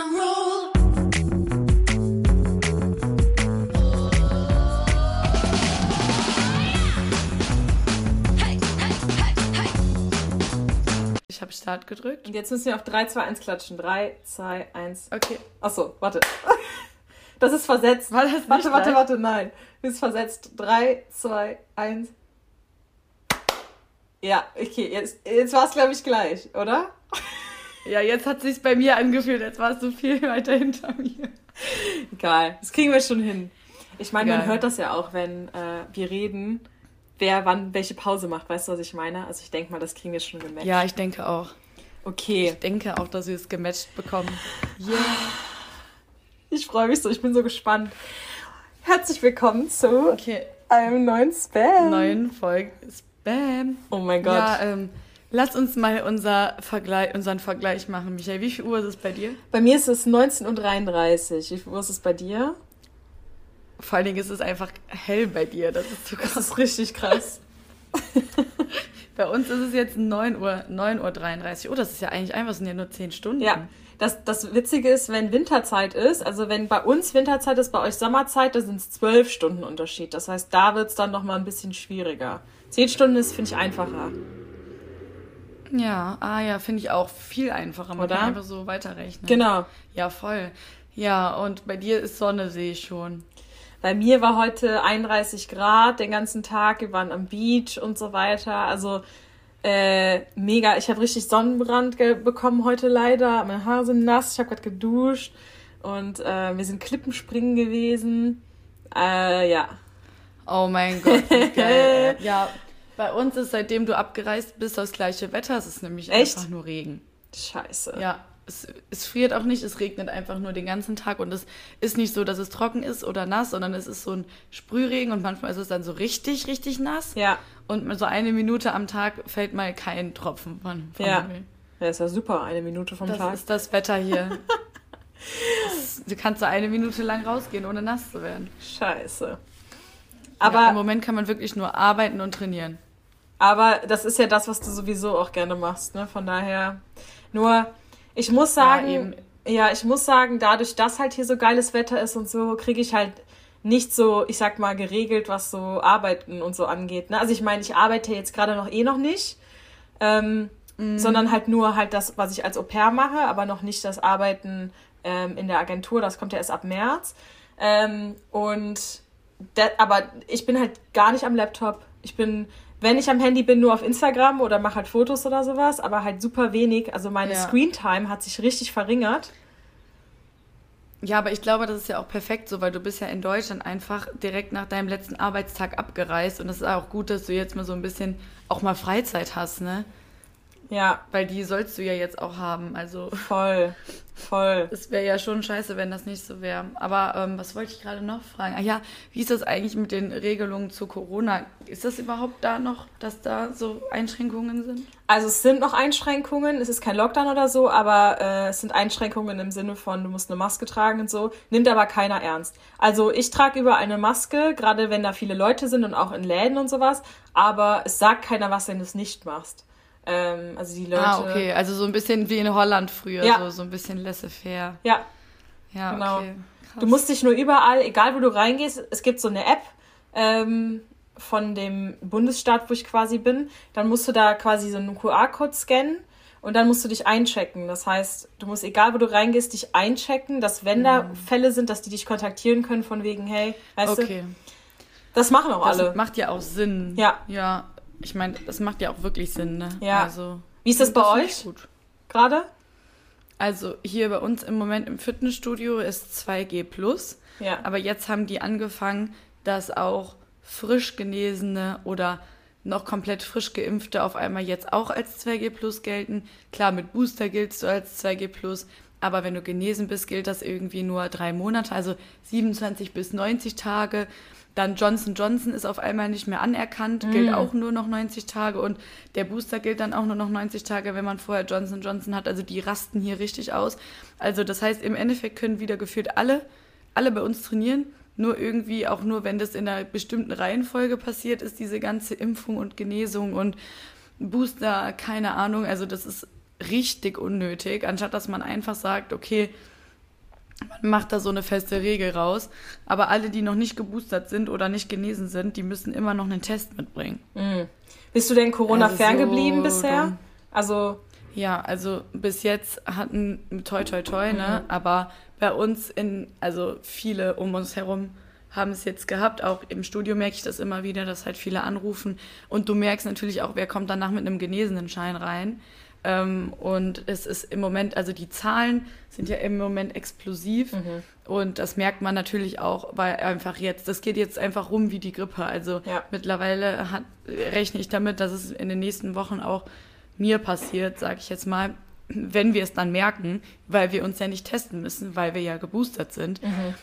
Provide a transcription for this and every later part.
Ich habe Start gedrückt. Und jetzt müssen wir auf 3, 2, 1 klatschen. 3, 2, 1. Okay. Achso, warte. Das ist versetzt. War das warte, warte, warte, nein. Das ist versetzt. 3, 2, 1. Ja, okay, jetzt, jetzt war es, glaube ich, gleich, oder? Ja, jetzt hat sich's bei mir angefühlt, als warst du viel weiter hinter mir. Egal, das kriegen wir schon hin. Ich meine, man hört das ja auch, wenn äh, wir reden, wer wann welche Pause macht. Weißt du, was ich meine? Also ich denke mal, das kriegen wir schon gematcht. Ja, ich denke auch. Okay, Ich denke auch, dass wir es gematcht bekommen. Yeah. ich freue mich so, ich bin so gespannt. Herzlich willkommen zu Okay, einem neuen Spam. neuen Folge Spam. Oh mein Gott. Ja, ähm, lass uns mal unser Vergleich, unseren Vergleich machen, Michael. Wie viel Uhr ist es bei dir? Bei mir ist es 19.33 Uhr. Wie viel Uhr ist es bei dir? Vor allen Dingen ist es einfach hell bei dir. Das ist so Das krass. ist richtig krass. Bei uns ist es jetzt 9 Uhr, 9.33 Uhr. Oh, das ist ja eigentlich einfach, sind ja nur 10 Stunden. Ja, das, das Witzige ist, wenn Winterzeit ist, also wenn bei uns Winterzeit ist, bei euch Sommerzeit, da sind es zwölf Stunden Unterschied. Das heißt, da wird es dann nochmal ein bisschen schwieriger. Zehn Stunden ist, finde ich, einfacher. Ja, ah ja, finde ich auch viel einfacher. Man Oder? kann einfach so weiterrechnen. Genau. Ja, voll. Ja, und bei dir ist Sonne, sehe ich schon. Bei mir war heute 31 Grad den ganzen Tag. Wir waren am Beach und so weiter. Also äh, mega. Ich habe richtig Sonnenbrand bekommen heute leider. Meine Haare sind nass. Ich habe gerade geduscht. Und äh, wir sind Klippenspringen gewesen. Äh, ja. Oh mein Gott, wie geil. ja, bei uns ist, seitdem du abgereist bist, das gleiche Wetter. Es ist nämlich Echt? einfach nur Regen. Scheiße. Ja, es, es friert auch nicht, es regnet einfach nur den ganzen Tag und es ist nicht so, dass es trocken ist oder nass, sondern es ist so ein Sprühregen und manchmal ist es dann so richtig, richtig nass. Ja. Und so eine Minute am Tag fällt mal kein Tropfen von, vom Ja. Himmel. Ja, ist ja super. Eine Minute vom Das Tag. ist das Wetter hier. Das- du kannst so eine Minute lang rausgehen, ohne nass zu werden. Scheiße. Aber Aber, im Moment kann man wirklich nur arbeiten und trainieren. Aber das ist ja das, was du sowieso auch gerne machst, ne? Von daher. Nur, ich muss sagen, eben. ja, ich muss sagen, dadurch, dass halt hier so geiles Wetter ist und so, kriege ich halt nicht so, ich sag mal, geregelt, was so Arbeiten und so angeht. Ne? Also ich meine, ich arbeite jetzt gerade noch eh noch nicht. Ähm, sondern halt nur halt das, was ich als Au pair mache, aber noch nicht das Arbeiten ähm, in der Agentur. Das kommt ja erst ab März. Ähm, und aber ich bin halt gar nicht am Laptop. Ich bin, wenn ich am Handy bin, nur auf Instagram oder mache halt Fotos oder sowas, aber halt super wenig. Also meine Ja. Screentime hat sich richtig verringert. Ja, aber ich glaube, das ist ja auch perfekt so, weil du bist ja in Deutschland einfach direkt nach deinem letzten Arbeitstag abgereist und es ist auch gut, dass du jetzt mal so ein bisschen auch mal Freizeit hast, ne? Ja, Weil die sollst du ja jetzt auch haben. Also voll, voll. es wäre ja schon scheiße, wenn das nicht so wäre. Aber ähm, was wollte ich gerade noch fragen? Ah ja, wie ist das eigentlich mit den Regelungen zu Corona? Ist das überhaupt da noch, dass da so Einschränkungen sind? Also es sind noch Einschränkungen, es ist kein Lockdown oder so, aber äh, es sind Einschränkungen im Sinne von, du musst eine Maske tragen und so, nimmt aber keiner ernst. Also ich trage überall eine Maske, gerade wenn da viele Leute sind und auch in Läden und sowas, aber es sagt keiner was, wenn du es nicht machst. Ähm, also die Leute. Ah, okay. Also so ein bisschen wie in Holland früher, Ja. so, so ein bisschen laissez-faire. Ja, Ja, Genau. okay. Du musst dich nur überall, egal wo du reingehst, es gibt so eine App ähm, von dem Bundesstaat, wo ich quasi bin. Dann musst du da quasi so einen QR-Code scannen und dann musst du dich einchecken. Das heißt, du musst, egal wo du reingehst, dich einchecken, dass wenn da Fälle sind, dass die dich kontaktieren können von wegen, hey, weißt du, Okay. das machen auch Das alle. macht ja auch Sinn. Ja. Ja. Ich meine, das macht ja auch wirklich Sinn, ne? Ja. Also, Wie ist das bei euch? ich Gut. Gerade? Also hier bei uns im Moment im Fitnessstudio ist 2G Ja. aber jetzt haben die angefangen, dass auch frisch genesene oder noch komplett frisch geimpfte auf einmal jetzt auch als 2G gelten. Klar, mit Booster giltst du als 2G aber wenn du genesen bist, gilt das irgendwie nur drei Monate, also 27 bis 90 Tage. Dann Johnson Johnson ist auf einmal nicht mehr anerkannt, gilt auch nur noch 90 Tage und der Booster gilt dann auch nur noch 90 Tage, wenn man vorher Johnson Johnson hat. Also die rasten hier richtig aus. Also das heißt, im Endeffekt können wieder gefühlt alle, alle bei uns trainieren. Nur irgendwie, auch nur wenn das in einer bestimmten Reihenfolge passiert, ist diese ganze Impfung und Genesung und Booster, keine Ahnung. Also das ist richtig unnötig, anstatt dass man einfach sagt, okay, man macht da so eine feste Regel raus. Aber alle, die noch nicht geboostert sind oder nicht genesen sind, die müssen immer noch einen Test mitbringen. Bist du denn Corona Also ferngeblieben so bisher? dumm. Also, Ja, also bis jetzt hatten toi toi toi, ne? Aber bei uns in, also viele um uns herum haben es jetzt gehabt. Auch im Studio merke ich das immer wieder, dass halt viele anrufen. Und du merkst natürlich auch, wer kommt danach mit einem genesenen Schein rein. Ähm, und es ist im Moment, also die Zahlen sind ja im Moment explosiv. Und das merkt man natürlich auch, weil einfach jetzt, das geht jetzt einfach rum wie die Grippe. Also Ja. mittlerweile hat, rechne ich damit, dass es in den nächsten Wochen auch mir passiert, sage ich jetzt mal, wenn wir es dann merken, weil wir uns ja nicht testen müssen, weil wir ja geboostert sind.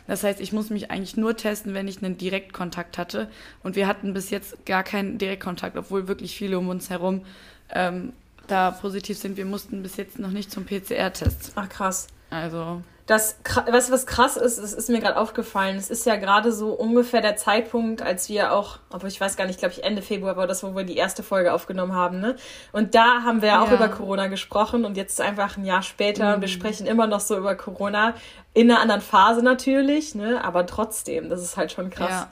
Das heißt, ich muss mich eigentlich nur testen, wenn ich einen Direktkontakt hatte. Und wir hatten bis jetzt gar keinen Direktkontakt, obwohl wirklich viele um uns herum ähm, da positiv sind. Wir mussten bis jetzt noch nicht zum PCR-Test. ach krass. Also Das, weißt du, was krass ist? Es ist mir gerade aufgefallen. Es ist ja gerade so ungefähr der Zeitpunkt, als wir auch, obwohl ich weiß gar nicht, glaube ich Ende Februar war das, wo wir die erste Folge aufgenommen haben, ne? Und da haben wir ja auch über Corona gesprochen und jetzt ist einfach ein Jahr später und wir sprechen immer noch so über Corona. In einer anderen Phase natürlich, ne? Aber trotzdem, das ist halt schon krass, Ja.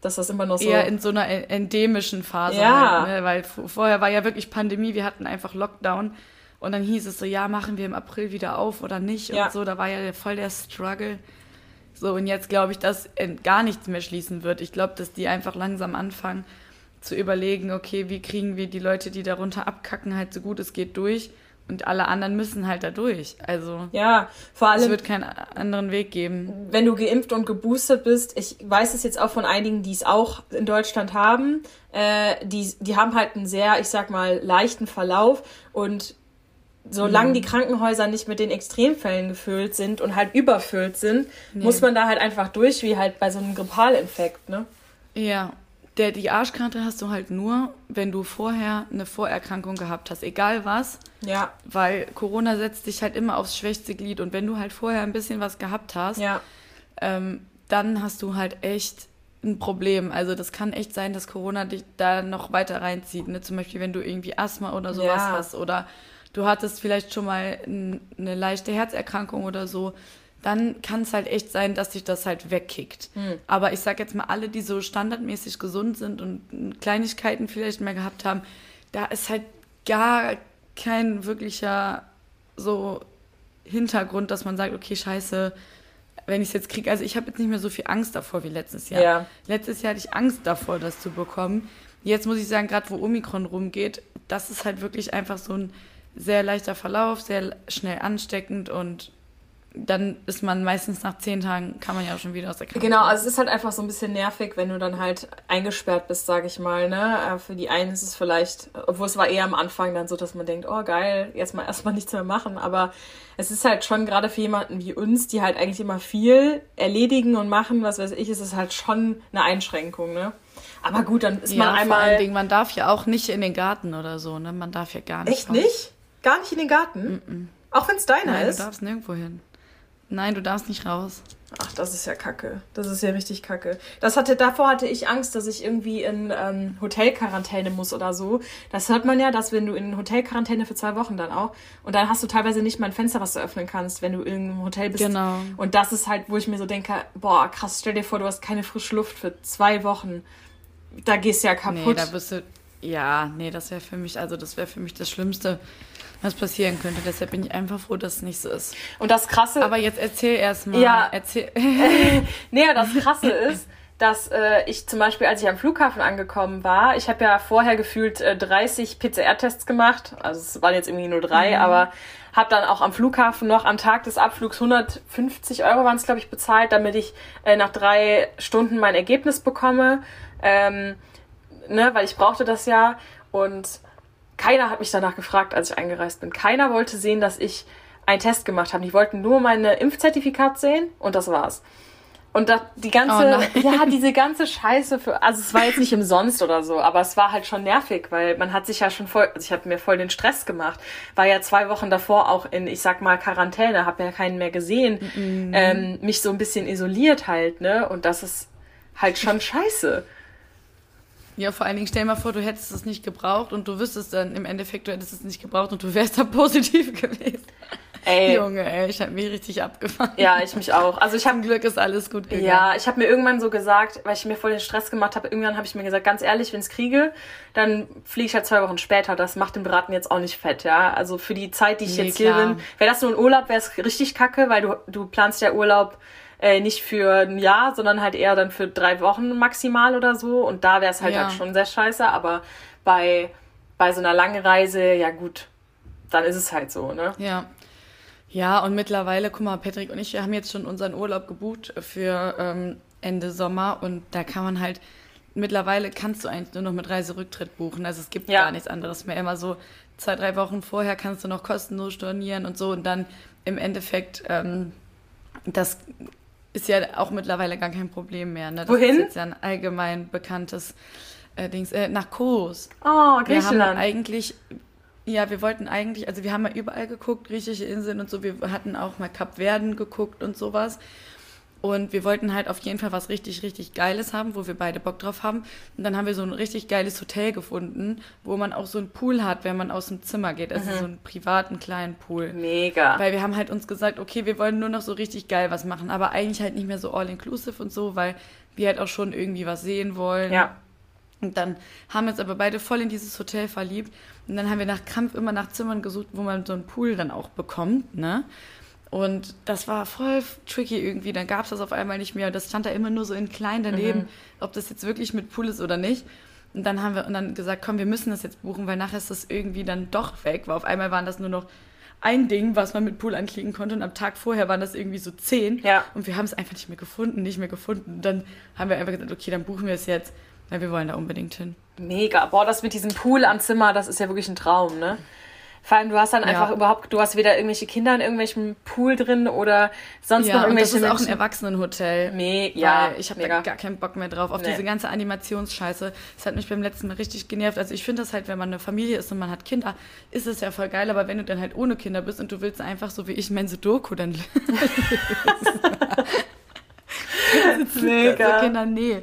Dass das immer noch so. eher in so einer en- endemischen Phase. Ja. Halt, ne? Weil vorher war ja wirklich Pandemie, wir hatten einfach Lockdown. Und dann hieß es so, ja, machen wir im April wieder auf oder nicht Ja. und so. Da war ja voll der Struggle. So, und jetzt glaube ich, dass äh, gar nichts mehr schließen wird. Ich glaube, dass die einfach langsam anfangen zu überlegen, okay, wie kriegen wir die Leute, die darunter abkacken, halt so gut es geht durch. Und alle anderen müssen halt da durch. Also ja, vor es allem. wird keinen anderen Weg geben. wenn du geimpft und geboostert bist, ich weiß es jetzt auch von einigen, die es auch in Deutschland haben, äh, die, die haben halt einen sehr, ich sag mal, leichten Verlauf und solange die Krankenhäuser nicht mit den Extremfällen gefüllt sind und halt überfüllt sind, muss man da halt einfach durch, wie halt bei so einem Grippalinfekt, ne? Ja, der, die Arschkarte hast du halt nur, wenn du vorher eine Vorerkrankung gehabt hast, egal was, Ja, weil Corona setzt dich halt immer aufs schwächste Glied und wenn du halt vorher ein bisschen was gehabt hast, ja, ähm, dann hast du halt echt ein Problem. Also das kann echt sein, dass Corona dich da noch weiter reinzieht. Ne? Zum Beispiel, wenn du irgendwie Asthma oder sowas Ja. hast oder du hattest vielleicht schon mal eine leichte Herzerkrankung oder so, dann kann es halt echt sein, dass sich das halt wegkickt. Aber ich sag jetzt mal, alle, die so standardmäßig gesund sind und Kleinigkeiten vielleicht mehr gehabt haben, da ist halt gar kein wirklicher so Hintergrund, dass man sagt, okay, scheiße, wenn ich es jetzt kriege, also ich habe jetzt nicht mehr so viel Angst davor wie letztes Jahr. Ja. Letztes Jahr hatte ich Angst davor, das zu bekommen. Jetzt muss ich sagen, gerade wo Omikron rumgeht, das ist halt wirklich einfach so ein sehr leichter Verlauf, sehr schnell ansteckend und dann ist man meistens nach zehn Tagen, kann man ja auch schon wieder aus der Krankheit. Genau, also es ist halt einfach so ein bisschen nervig, wenn du dann halt eingesperrt bist, sag ich mal, ne? Äh, Für die einen ist es vielleicht, obwohl es war eher am Anfang dann so, dass man denkt, oh geil, jetzt mal erstmal nichts mehr machen, aber es ist halt schon gerade für jemanden wie uns, die halt eigentlich immer viel erledigen und machen, was weiß ich, ist es halt schon eine Einschränkung, ne? Aber gut, dann ist ja, man vor einmal. allen Dingen, man darf ja auch nicht in den Garten oder so, ne? Man darf ja gar nicht. Echt raus. nicht? Gar nicht in den Garten? Auch wenn es deiner Nein, ist? du darfst nirgendwo hin. Nein, du darfst nicht raus. Ach, das ist ja kacke. Das ist ja richtig kacke. Das hatte, davor hatte ich Angst, dass ich irgendwie in ähm, Hotelquarantäne muss oder so. Das hört man ja, dass wenn du in Hotelquarantäne für zwei Wochen dann auch und dann hast du teilweise nicht mal ein Fenster, was du öffnen kannst, wenn du in einem Hotel bist. Genau. Und das ist halt, wo ich mir so denke, boah, krass, stell dir vor, du hast keine frische Luft für zwei Wochen. Da gehst du ja Nee, kaputt. da wirst du. Ja, nee, das wäre für mich, also das wäre für mich das Schlimmste, was passieren könnte. Deshalb bin ich einfach froh, dass es nicht so ist. und das krasse. Aber jetzt erzähl erst mal. Ja. Erzähl. Nee, das Krasse ist, dass äh, ich zum Beispiel, als ich am Flughafen angekommen war, ich habe ja vorher gefühlt äh, 30 PCR-Tests gemacht. Also es waren jetzt irgendwie nur drei, aber habe dann auch am Flughafen noch am Tag des Abflugs 150 Euro waren es, glaube ich, bezahlt, damit ich äh, nach drei Stunden mein Ergebnis bekomme. Ähm, ne, weil ich brauchte das ja. Und keiner hat mich danach gefragt, als ich eingereist bin. Keiner wollte sehen, dass ich einen Test gemacht habe. Die wollten nur meine Impfzertifikat sehen und das war's. Und da, die ganze, Oh ja, diese ganze Scheiße für, also es war jetzt nicht umsonst oder so, aber es war halt schon nervig, weil man hat sich ja schon voll, also ich habe mir voll den Stress gemacht. War ja zwei Wochen davor auch in, ich sag mal, Quarantäne, habe ja keinen mehr gesehen, ähm, mich so ein bisschen isoliert halt, ne? Und das ist halt schon scheiße. Ja, vor allen Dingen stell mal vor, du hättest es nicht gebraucht und du wüsstest dann im Endeffekt, du hättest es nicht gebraucht und du wärst da positiv gewesen. Ey. Junge, ey, ich habe mich richtig abgefangen. Ja, ich mich auch. Also ich habe Glück ist alles gut gegangen. Ja, ich habe mir irgendwann so gesagt, weil ich mir voll den Stress gemacht habe, irgendwann habe ich mir gesagt, ganz ehrlich, wenn ich es kriege, dann fliege ich halt zwei Wochen später. Das macht den Braten jetzt auch nicht fett, ja. Also für die Zeit, die ich Nee, jetzt hier klar. bin, wäre das nur ein Urlaub, wäre es richtig kacke, weil du, du planst ja Urlaub äh, nicht für ein Jahr, sondern halt eher dann für drei Wochen maximal oder so. Und da wäre es halt, Ja. halt schon sehr scheiße. Aber bei, bei so einer langen Reise, ja gut, dann ist es halt so, ne? Ja. Ja, und mittlerweile, guck mal, Patrick und ich, wir haben jetzt schon unseren Urlaub gebucht für ähm, Ende Sommer und da kann man halt, mittlerweile kannst du eigentlich nur noch mit Reiserücktritt buchen. Also es gibt Ja. gar nichts anderes mehr. Immer so zwei, drei Wochen vorher kannst du noch kostenlos stornieren und so und dann im Endeffekt, ähm, das ist ja auch mittlerweile gar kein Problem mehr. Ne? Das Wohin? ist jetzt ja ein allgemein bekanntes äh, Dings, äh, nach Kos. Oh, Wir haben Griechenland. eigentlich, ja, wir wollten eigentlich, also wir haben ja überall geguckt, griechische Inseln und so. Wir hatten auch mal Kap Verden geguckt und sowas. Und wir wollten halt auf jeden Fall was richtig, richtig Geiles haben, wo wir beide Bock drauf haben. Und dann haben wir so ein richtig geiles Hotel gefunden, wo man auch so einen Pool hat, wenn man aus dem Zimmer geht. Also so einen privaten kleinen Pool. Mega. Weil wir haben halt uns gesagt, okay, wir wollen nur noch so richtig geil was machen, aber eigentlich halt nicht mehr so all-inclusive und so, weil wir halt auch schon irgendwie was sehen wollen. Ja. Und dann haben wir uns aber beide voll in dieses Hotel verliebt. Und dann haben wir nach Krampf immer nach Zimmern gesucht, wo man so einen Pool dann auch bekommt, ne? Und das war voll tricky irgendwie. Dann gab es das auf einmal nicht mehr. Das stand da immer nur so in klein daneben, ob das jetzt wirklich mit Pool ist oder nicht. Und dann haben wir und dann gesagt, komm, wir müssen das jetzt buchen, weil nachher ist das irgendwie dann doch weg. Weil auf einmal waren das nur noch ein Ding, was man mit Pool anklicken konnte. Und am Tag vorher waren das irgendwie so zehn. Ja. Und wir haben es einfach nicht mehr gefunden, nicht mehr gefunden. Und dann haben wir einfach gesagt, okay, dann buchen wir es jetzt, weil wir wollen da unbedingt hin. Mega. Boah, das mit diesem Pool am Zimmer, das ist ja wirklich ein Traum, ne? Vor allem, du hast dann Ja. einfach überhaupt, du hast weder irgendwelche Kinder in irgendwelchem Pool drin oder sonst noch Ja, und das irgendwelche ist auch ein Menschen. Erwachsenenhotel. Me ja, ich habe da gar keinen Bock mehr drauf, auf Nee. diese ganze Animationsscheiße. Das hat mich beim letzten Mal richtig genervt. Also ich finde das halt, wenn man eine Familie ist und man hat Kinder, ist es ja voll geil, aber wenn du dann halt ohne Kinder bist und du willst einfach so wie ich mein Sudoku dann Mega. So Kinder, nee.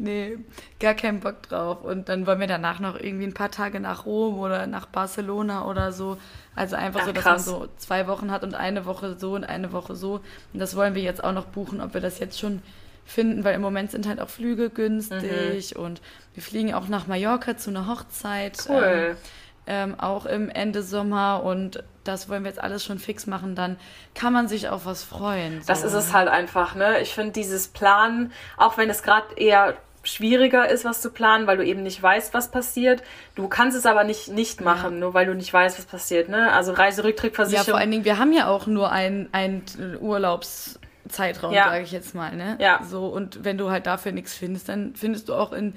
Nee, gar keinen Bock drauf. Und dann wollen wir danach noch irgendwie ein paar Tage nach Rom oder nach Barcelona oder so. Also einfach Ach, so, dass krass. man so zwei Wochen hat und eine Woche so und eine Woche so. Und das wollen wir jetzt auch noch buchen, ob wir das jetzt schon finden, weil im Moment sind halt auch Flüge günstig und wir fliegen auch nach Mallorca zu einer Hochzeit. Cool. Ähm, ähm, auch im Ende Sommer und das wollen wir jetzt alles schon fix machen, dann kann man sich auf was freuen. So. Das ist es halt einfach, ne? Ich finde dieses Planen, auch wenn es gerade eher schwieriger ist, was zu planen, weil du eben nicht weißt, was passiert. Du kannst es aber nicht nicht machen, nur weil du nicht weißt, was passiert, ne? Also Ja, Reiserücktrittversicherung. vor allen Dingen, wir haben ja auch nur einen, einen Urlaubszeitraum, Ja. sage ich jetzt mal, ne? Ja. So, und wenn du halt dafür nichts findest, dann findest du auch in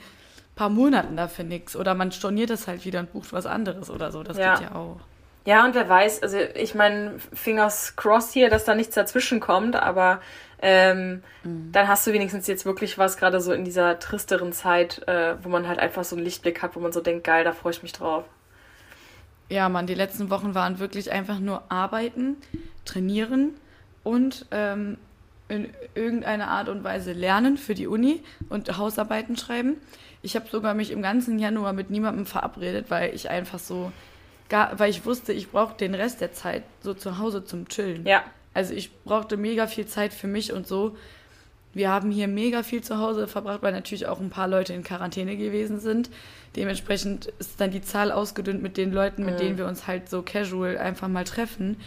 paar Monaten dafür nichts. Oder man storniert das halt wieder und bucht was anderes oder so. Das Ja. geht ja auch. Ja, und wer weiß, also ich meine, Fingers crossed hier, dass da nichts dazwischen kommt, aber ähm, Mhm. dann hast du wenigstens jetzt wirklich was, gerade so in dieser tristeren Zeit, äh, wo man halt einfach so einen Lichtblick hat, wo man so denkt, geil, da freue ich mich drauf. Ja, Mann, die letzten Wochen waren wirklich einfach nur arbeiten, trainieren und ähm, in irgendeiner Art und Weise lernen für die Uni und Hausarbeiten schreiben. Ich habe sogar mich im ganzen Januar mit niemandem verabredet, weil ich einfach so, gar, weil ich wusste, ich brauche den Rest der Zeit so zu Hause zum Chillen. Ja, Also ich brauchte mega viel Zeit für mich und so. Wir haben hier mega viel zu Hause verbracht, weil natürlich auch ein paar Leute in Quarantäne gewesen sind. Dementsprechend ist dann die Zahl ausgedünnt mit den Leuten, mit denen wir uns halt so casual einfach mal treffen.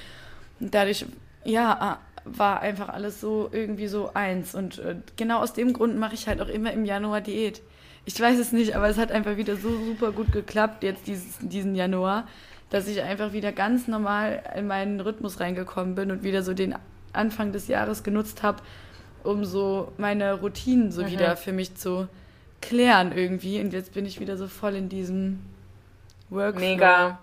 Und dadurch, ja, war einfach alles so irgendwie so eins. Und äh, genau aus dem Grund mache ich halt auch immer im Januar Diät. Ich weiß es nicht, aber es hat einfach wieder so super gut geklappt jetzt dieses, diesen Januar, dass ich einfach wieder ganz normal in meinen Rhythmus reingekommen bin und wieder so den Anfang des Jahres genutzt habe, um so meine Routinen so wieder für mich zu klären irgendwie. Und jetzt bin ich wieder so voll in diesem Workflow. mega.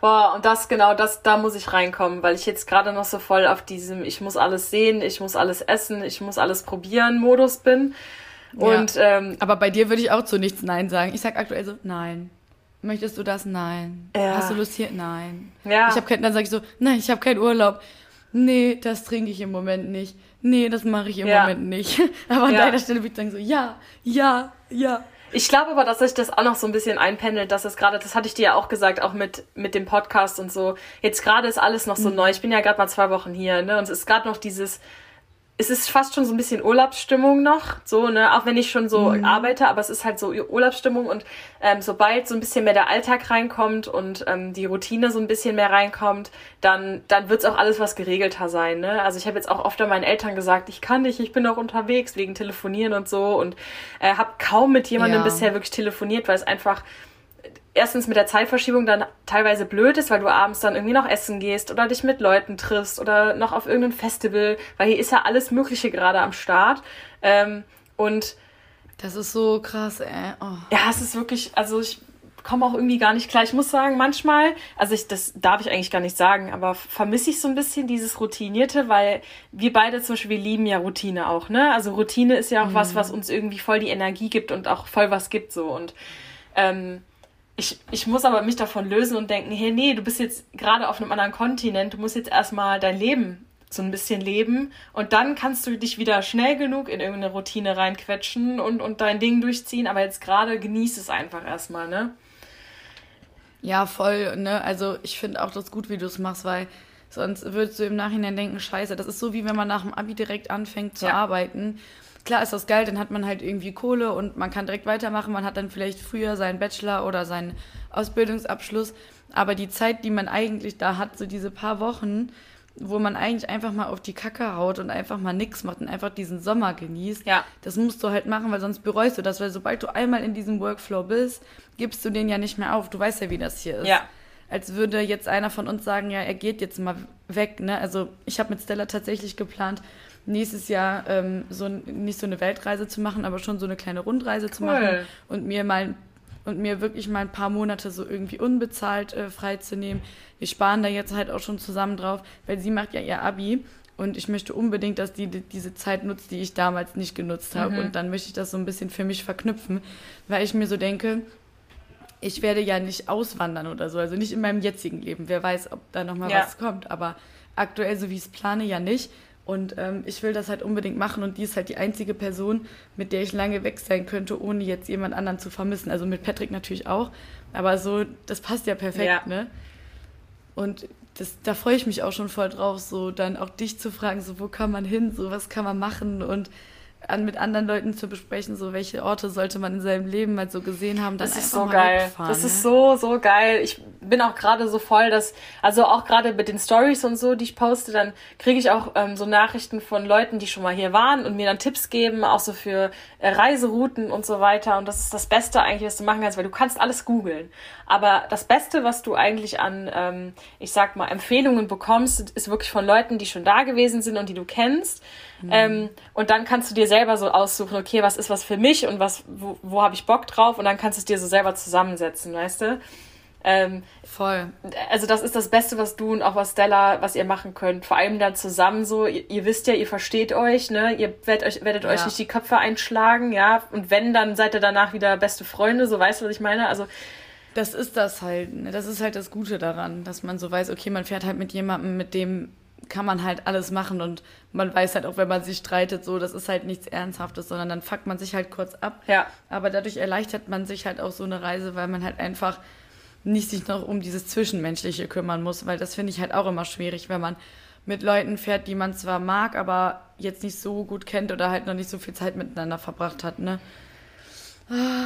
Boah, und das genau, das, da muss ich reinkommen, weil ich jetzt gerade noch so voll auf diesem, ich muss alles sehen, ich muss alles essen, ich muss alles probieren Modus bin. Und ähm, Aber bei dir würde ich auch zu nichts Nein sagen. Ich sag aktuell so, nein. Möchtest du das? Nein. Ja. Hast du Lust hier? Nein. Ja. Ich hab kein, dann sage ich so, nein, ich habe keinen Urlaub. Nee, das trinke ich im Moment nicht. Nee, das mache ich im Ja. Moment nicht. Aber an Ja. deiner Stelle würde ich sagen so, ja, ja, ja. Ich glaube aber, dass sich das auch noch so ein bisschen einpendelt, dass es gerade, das hatte ich dir ja auch gesagt, auch mit, mit dem Podcast und so. Jetzt gerade ist alles noch so neu. Ich bin ja gerade mal zwei Wochen hier, ne? Und es ist gerade noch dieses, es ist fast schon so ein bisschen Urlaubsstimmung noch, so, ne, auch wenn ich schon so Mhm. arbeite, aber es ist halt so Urlaubsstimmung und ähm, sobald so ein bisschen mehr der Alltag reinkommt und ähm, die Routine so ein bisschen mehr reinkommt, dann, dann wird's auch alles was geregelter sein, ne? Also ich habe jetzt auch oft meinen Eltern gesagt, ich kann nicht, ich bin auch unterwegs wegen Telefonieren und so und äh, habe kaum mit jemandem Ja. bisher wirklich telefoniert, weil es einfach erstens mit der Zeitverschiebung dann teilweise blöd ist, weil du abends dann irgendwie noch essen gehst oder dich mit Leuten triffst oder noch auf irgendein Festival, weil hier ist ja alles Mögliche gerade am Start. Ähm, und Das ist so krass, ey. Oh. ja, es ist wirklich, also ich komme auch irgendwie gar nicht klar. Ich muss sagen, manchmal, also ich, das darf ich eigentlich gar nicht sagen, aber vermisse ich so ein bisschen dieses Routinierte, weil wir beide zum Beispiel, wir lieben ja Routine auch, ne? Also Routine ist ja auch was, was uns irgendwie voll die Energie gibt und auch voll was gibt so und ähm, ich, ich muss aber mich davon lösen und denken, hey, nee, du bist jetzt gerade auf einem anderen Kontinent, du musst jetzt erstmal dein Leben so ein bisschen leben und dann kannst du dich wieder schnell genug in irgendeine Routine reinquetschen und, und dein Ding durchziehen, aber jetzt gerade genieß es einfach erstmal, ne? Ja, voll, ne? Also ich finde auch das gut, wie du es machst, weil sonst würdest du im Nachhinein denken, scheiße, das ist so wie wenn man nach dem Abi direkt anfängt zu Ja. arbeiten. Klar ist das geil, dann hat man halt irgendwie Kohle und man kann direkt weitermachen, man hat dann vielleicht früher seinen Bachelor oder seinen Ausbildungsabschluss, aber die Zeit, die man eigentlich da hat, so diese paar Wochen, wo man eigentlich einfach mal auf die Kacke haut und einfach mal nix macht und einfach diesen Sommer genießt, Ja. das musst du halt machen, weil sonst bereust du das, weil sobald du einmal in diesem Workflow bist, gibst du den ja nicht mehr auf. Du weißt ja, wie das hier ist. Ja. Als würde jetzt einer von uns sagen, ja, er geht jetzt mal weg. Ne? Also ich habe mit Stella tatsächlich geplant, nächstes Jahr ähm, so nicht so eine Weltreise zu machen, aber schon so eine kleine Rundreise zu Cool. machen und mir mal und mir wirklich mal ein paar Monate so irgendwie unbezahlt äh, freizunehmen. Wir sparen da jetzt halt auch schon zusammen drauf, weil sie macht ja ihr Abi und ich möchte unbedingt, dass die die- diese Zeit nutzt, die ich damals nicht genutzt habe und dann möchte ich das so ein bisschen für mich verknüpfen, weil ich mir so denke, ich werde ja nicht auswandern oder so, also nicht in meinem jetzigen Leben. Wer weiß, ob da noch mal Ja. was kommt, aber aktuell, so wie ich es plane, ja nicht. Und ähm, ich will das halt unbedingt machen und die ist halt die einzige Person, mit der ich lange weg sein könnte, ohne jetzt jemand anderen zu vermissen. Also mit Patrick natürlich auch, aber so, das passt ja perfekt, Ja. ne? Und das, da freue ich mich auch schon voll drauf, so dann auch dich zu fragen, so wo kann man hin, so was kann man machen und an, mit anderen Leuten zu besprechen, so welche Orte sollte man in seinem Leben mal so gesehen haben, dann Das ist so geil. das ne? ist so, so geil. Ich bin auch gerade so voll, dass, also auch gerade mit den Stories und so, die ich poste, dann kriege ich auch ähm, so Nachrichten von Leuten, die schon mal hier waren und mir dann Tipps geben, auch so für äh, Reiserouten und so weiter. Und das ist das Beste eigentlich, was du machen kannst, weil du kannst alles googeln. Aber das Beste, was du eigentlich an, ähm, ich sag mal, Empfehlungen bekommst, ist wirklich von Leuten, die schon da gewesen sind und die du kennst. Ähm, und dann kannst du dir selber so aussuchen, okay, was ist was für mich und was, wo, wo habe ich Bock drauf und dann kannst du es dir so selber zusammensetzen, weißt du? Ähm, Voll. also das ist das Beste, was du und auch was Stella, was ihr machen könnt. Vor allem dann zusammen so, ihr, ihr wisst ja, ihr versteht euch, ne? Ihr werdet euch, werdet euch Ja. nicht die Köpfe einschlagen, ja? Und wenn, dann seid ihr danach wieder beste Freunde, so weißt du, was ich meine? Also Das ist das halt. Ne? Das ist halt das Gute daran, dass man so weiß, okay, man fährt halt mit jemandem, mit dem kann man halt alles machen und man weiß halt auch, wenn man sich streitet, so, das ist halt nichts Ernsthaftes, sondern dann fuckt man sich halt kurz ab. Ja. Aber dadurch erleichtert man sich halt auch so eine Reise, weil man halt einfach nicht sich noch um dieses Zwischenmenschliche kümmern muss, weil das finde ich halt auch immer schwierig, wenn man mit Leuten fährt, die man zwar mag, aber jetzt nicht so gut kennt oder halt noch nicht so viel Zeit miteinander verbracht hat, ne?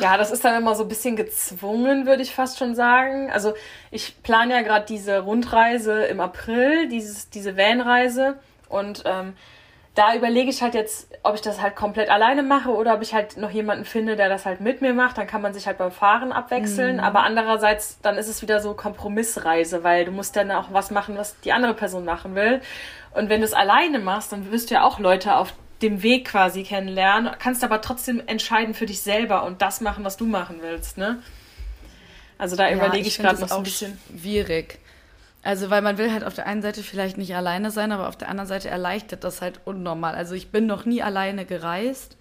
Ja, das ist dann immer so ein bisschen gezwungen, würde ich fast schon sagen. Also ich plane ja gerade diese Rundreise im April, dieses, diese Vanreise. Und ähm, da überlege ich halt jetzt, ob ich das halt komplett alleine mache oder ob ich halt noch jemanden finde, der das halt mit mir macht. Dann kann man sich halt beim Fahren abwechseln. Aber andererseits, dann ist es wieder so Kompromissreise, weil du musst dann auch was machen, was die andere Person machen will. Und wenn du es alleine machst, dann wirst du ja auch Leute auf dem Weg quasi kennenlernen, kannst aber trotzdem entscheiden für dich selber und das machen, was du machen willst, ne? Also da überlege ich find gerade das noch so ein bisschen. schwierig. Also, weil man will halt auf der einen Seite vielleicht nicht alleine sein, aber auf der anderen Seite erleichtert das halt unnormal. Also, ich bin noch nie alleine gereist,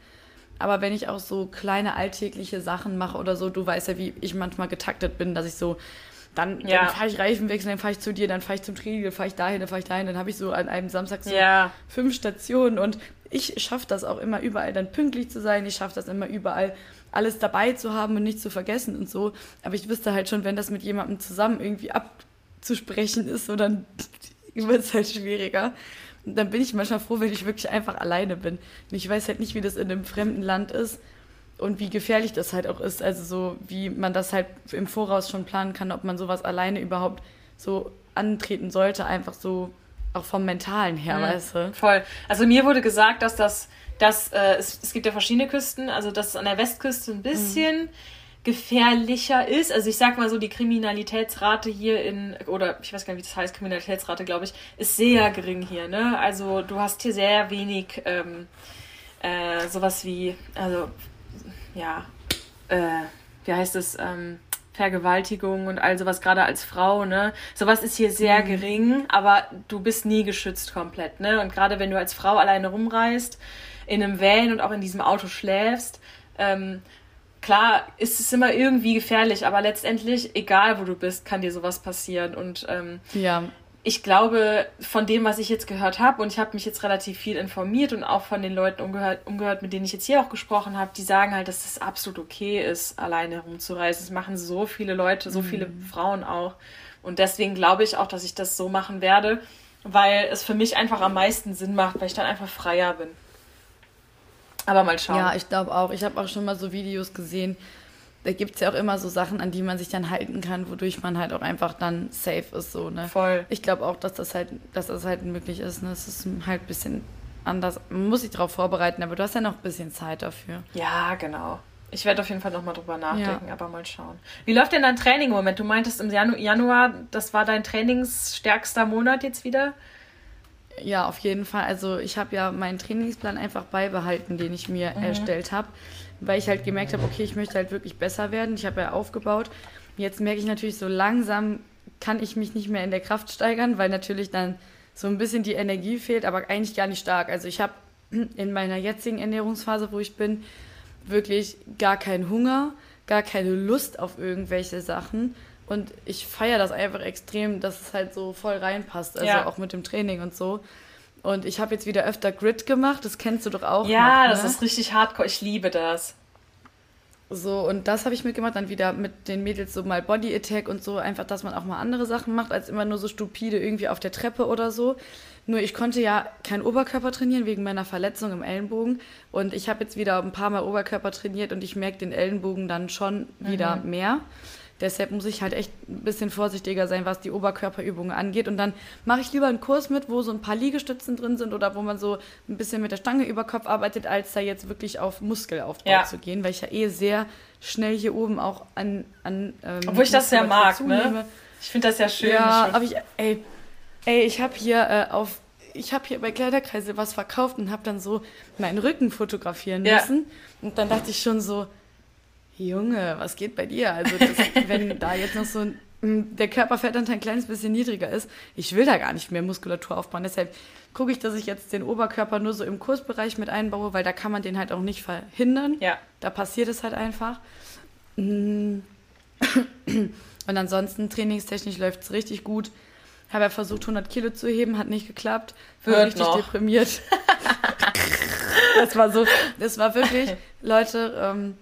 aber wenn ich auch so kleine alltägliche Sachen mache oder so, du weißt ja, wie ich manchmal getaktet bin, dass ich so, dann, Ja. dann fahre ich Reifenwechsel, dann fahre ich zu dir, dann fahre ich zum Training, dann fahre ich dahin, dann fahre ich dahin, dann habe ich so an einem Samstag so Ja. fünf Stationen und ich schaffe das auch immer überall dann pünktlich zu sein. Ich schaffe das immer überall alles dabei zu haben und nicht zu vergessen und so. Aber ich wüsste halt schon, wenn das mit jemandem zusammen irgendwie abzusprechen ist, so dann wird es halt schwieriger. Und dann bin ich manchmal froh, wenn ich wirklich einfach alleine bin. Und ich weiß halt nicht, wie das in einem fremden Land ist und wie gefährlich das halt auch ist. Also so, wie man das halt im Voraus schon planen kann, ob man sowas alleine überhaupt so antreten sollte, einfach so auch vom Mentalen her, Mhm. weißt du? Voll. Also mir wurde gesagt, dass das, dass, äh, es, es gibt ja verschiedene Küsten, also dass es an der Westküste ein bisschen gefährlicher ist. Also ich sag mal so, die Kriminalitätsrate hier in, oder ich weiß gar nicht, wie das heißt, Kriminalitätsrate, glaube ich, ist sehr gering hier, ne? Also du hast hier sehr wenig ähm, äh, sowas wie, also ja, äh, wie heißt es, ähm, Vergewaltigung und all sowas, gerade als Frau, ne? Sowas ist hier sehr gering, aber du bist nie geschützt komplett, ne? Und gerade wenn du als Frau alleine rumreist, in einem Van und auch in diesem Auto schläfst, ähm, klar ist es immer irgendwie gefährlich, aber letztendlich, egal wo du bist, kann dir sowas passieren. Und ähm, Ja, ich glaube, von dem, was ich jetzt gehört habe, und ich habe mich jetzt relativ viel informiert und auch von den Leuten umgehört, umgehört, mit denen ich jetzt hier auch gesprochen habe, die sagen halt, dass es absolut okay ist, alleine herumzureisen. Das machen so viele Leute, so viele Frauen auch. Und deswegen glaube ich auch, dass ich das so machen werde, weil es für mich einfach am meisten Sinn macht, weil ich dann einfach freier bin. Aber mal schauen. ja, ich glaube auch. Ich habe auch schon mal so Videos gesehen. Da gibt es ja auch immer so Sachen, an die man sich dann halten kann, wodurch man halt auch einfach dann safe ist, so, ne? Voll. Ich glaube auch, dass das halt, dass das halt möglich ist. Ne? Es ist halt ein bisschen anders. Man muss sich darauf vorbereiten, aber du hast ja noch ein bisschen Zeit dafür. Ja, genau. Ich werde auf jeden Fall nochmal drüber nachdenken, aber mal schauen. Wie läuft denn dein Training im Moment? Du meintest im Janu Januar, das war dein trainingsstärkster Monat jetzt wieder? Ja, auf jeden Fall. Also ich habe ja meinen Trainingsplan einfach beibehalten, den ich mir erstellt habe, weil ich halt gemerkt habe, okay, ich möchte halt wirklich besser werden. Ich habe ja aufgebaut. Jetzt merke ich natürlich, so langsam kann ich mich nicht mehr in der Kraft steigern, weil natürlich dann so ein bisschen die Energie fehlt, aber eigentlich gar nicht stark. Also ich habe in meiner jetzigen Ernährungsphase, wo ich bin, wirklich gar keinen Hunger, gar keine Lust auf irgendwelche Sachen. Und ich feiere das einfach extrem, dass es halt so voll reinpasst. Also Ja. auch mit dem Training und so. Und ich habe jetzt wieder öfter Grid gemacht, das kennst du doch auch. Ja, noch, das ne? ist richtig hardcore. Ich liebe das. So, und das habe ich mitgemacht, dann wieder mit den Mädels so mal Body Attack und so, einfach, dass man auch mal andere Sachen macht, als immer nur so stupide irgendwie auf der Treppe oder so. Nur ich konnte ja keinen Oberkörper trainieren wegen meiner Verletzung im Ellenbogen. Und ich habe jetzt wieder ein paar Mal Oberkörper trainiert und ich merke den Ellenbogen dann schon wieder mehr. Deshalb muss ich halt echt ein bisschen vorsichtiger sein, was die Oberkörperübungen angeht. Und dann mache ich lieber einen Kurs mit, wo so ein paar Liegestützen drin sind oder wo man so ein bisschen mit der Stange über Kopf arbeitet, als da jetzt wirklich auf Muskelaufbau Ja. zu gehen, weil ich ja eh sehr schnell hier oben auch an. an ähm, Obwohl ich das sehr mag, ne? zunehme. Ich finde das ja schön. Ja, aber ich, ey, ey, ich habe hier äh, auf, ich habe hier bei Kleiderkreise was verkauft und habe dann so meinen Rücken fotografieren Ja. müssen. Und dann dachte ich schon so, Junge, was geht bei dir? Also, das, wenn da jetzt noch so ein, der Körperfettanteil ein kleines bisschen niedriger ist, ich will da gar nicht mehr Muskulatur aufbauen. Deshalb gucke ich, dass ich jetzt den Oberkörper nur so im Kursbereich mit einbaue, weil da kann man den halt auch nicht verhindern. ja. Da passiert es halt einfach. Mm. Und ansonsten trainingstechnisch läuft es richtig gut. Habe ja versucht, 100 Kilo zu heben, hat nicht geklappt. War Wird richtig noch. deprimiert. das war so, das war wirklich, Leute, ähm,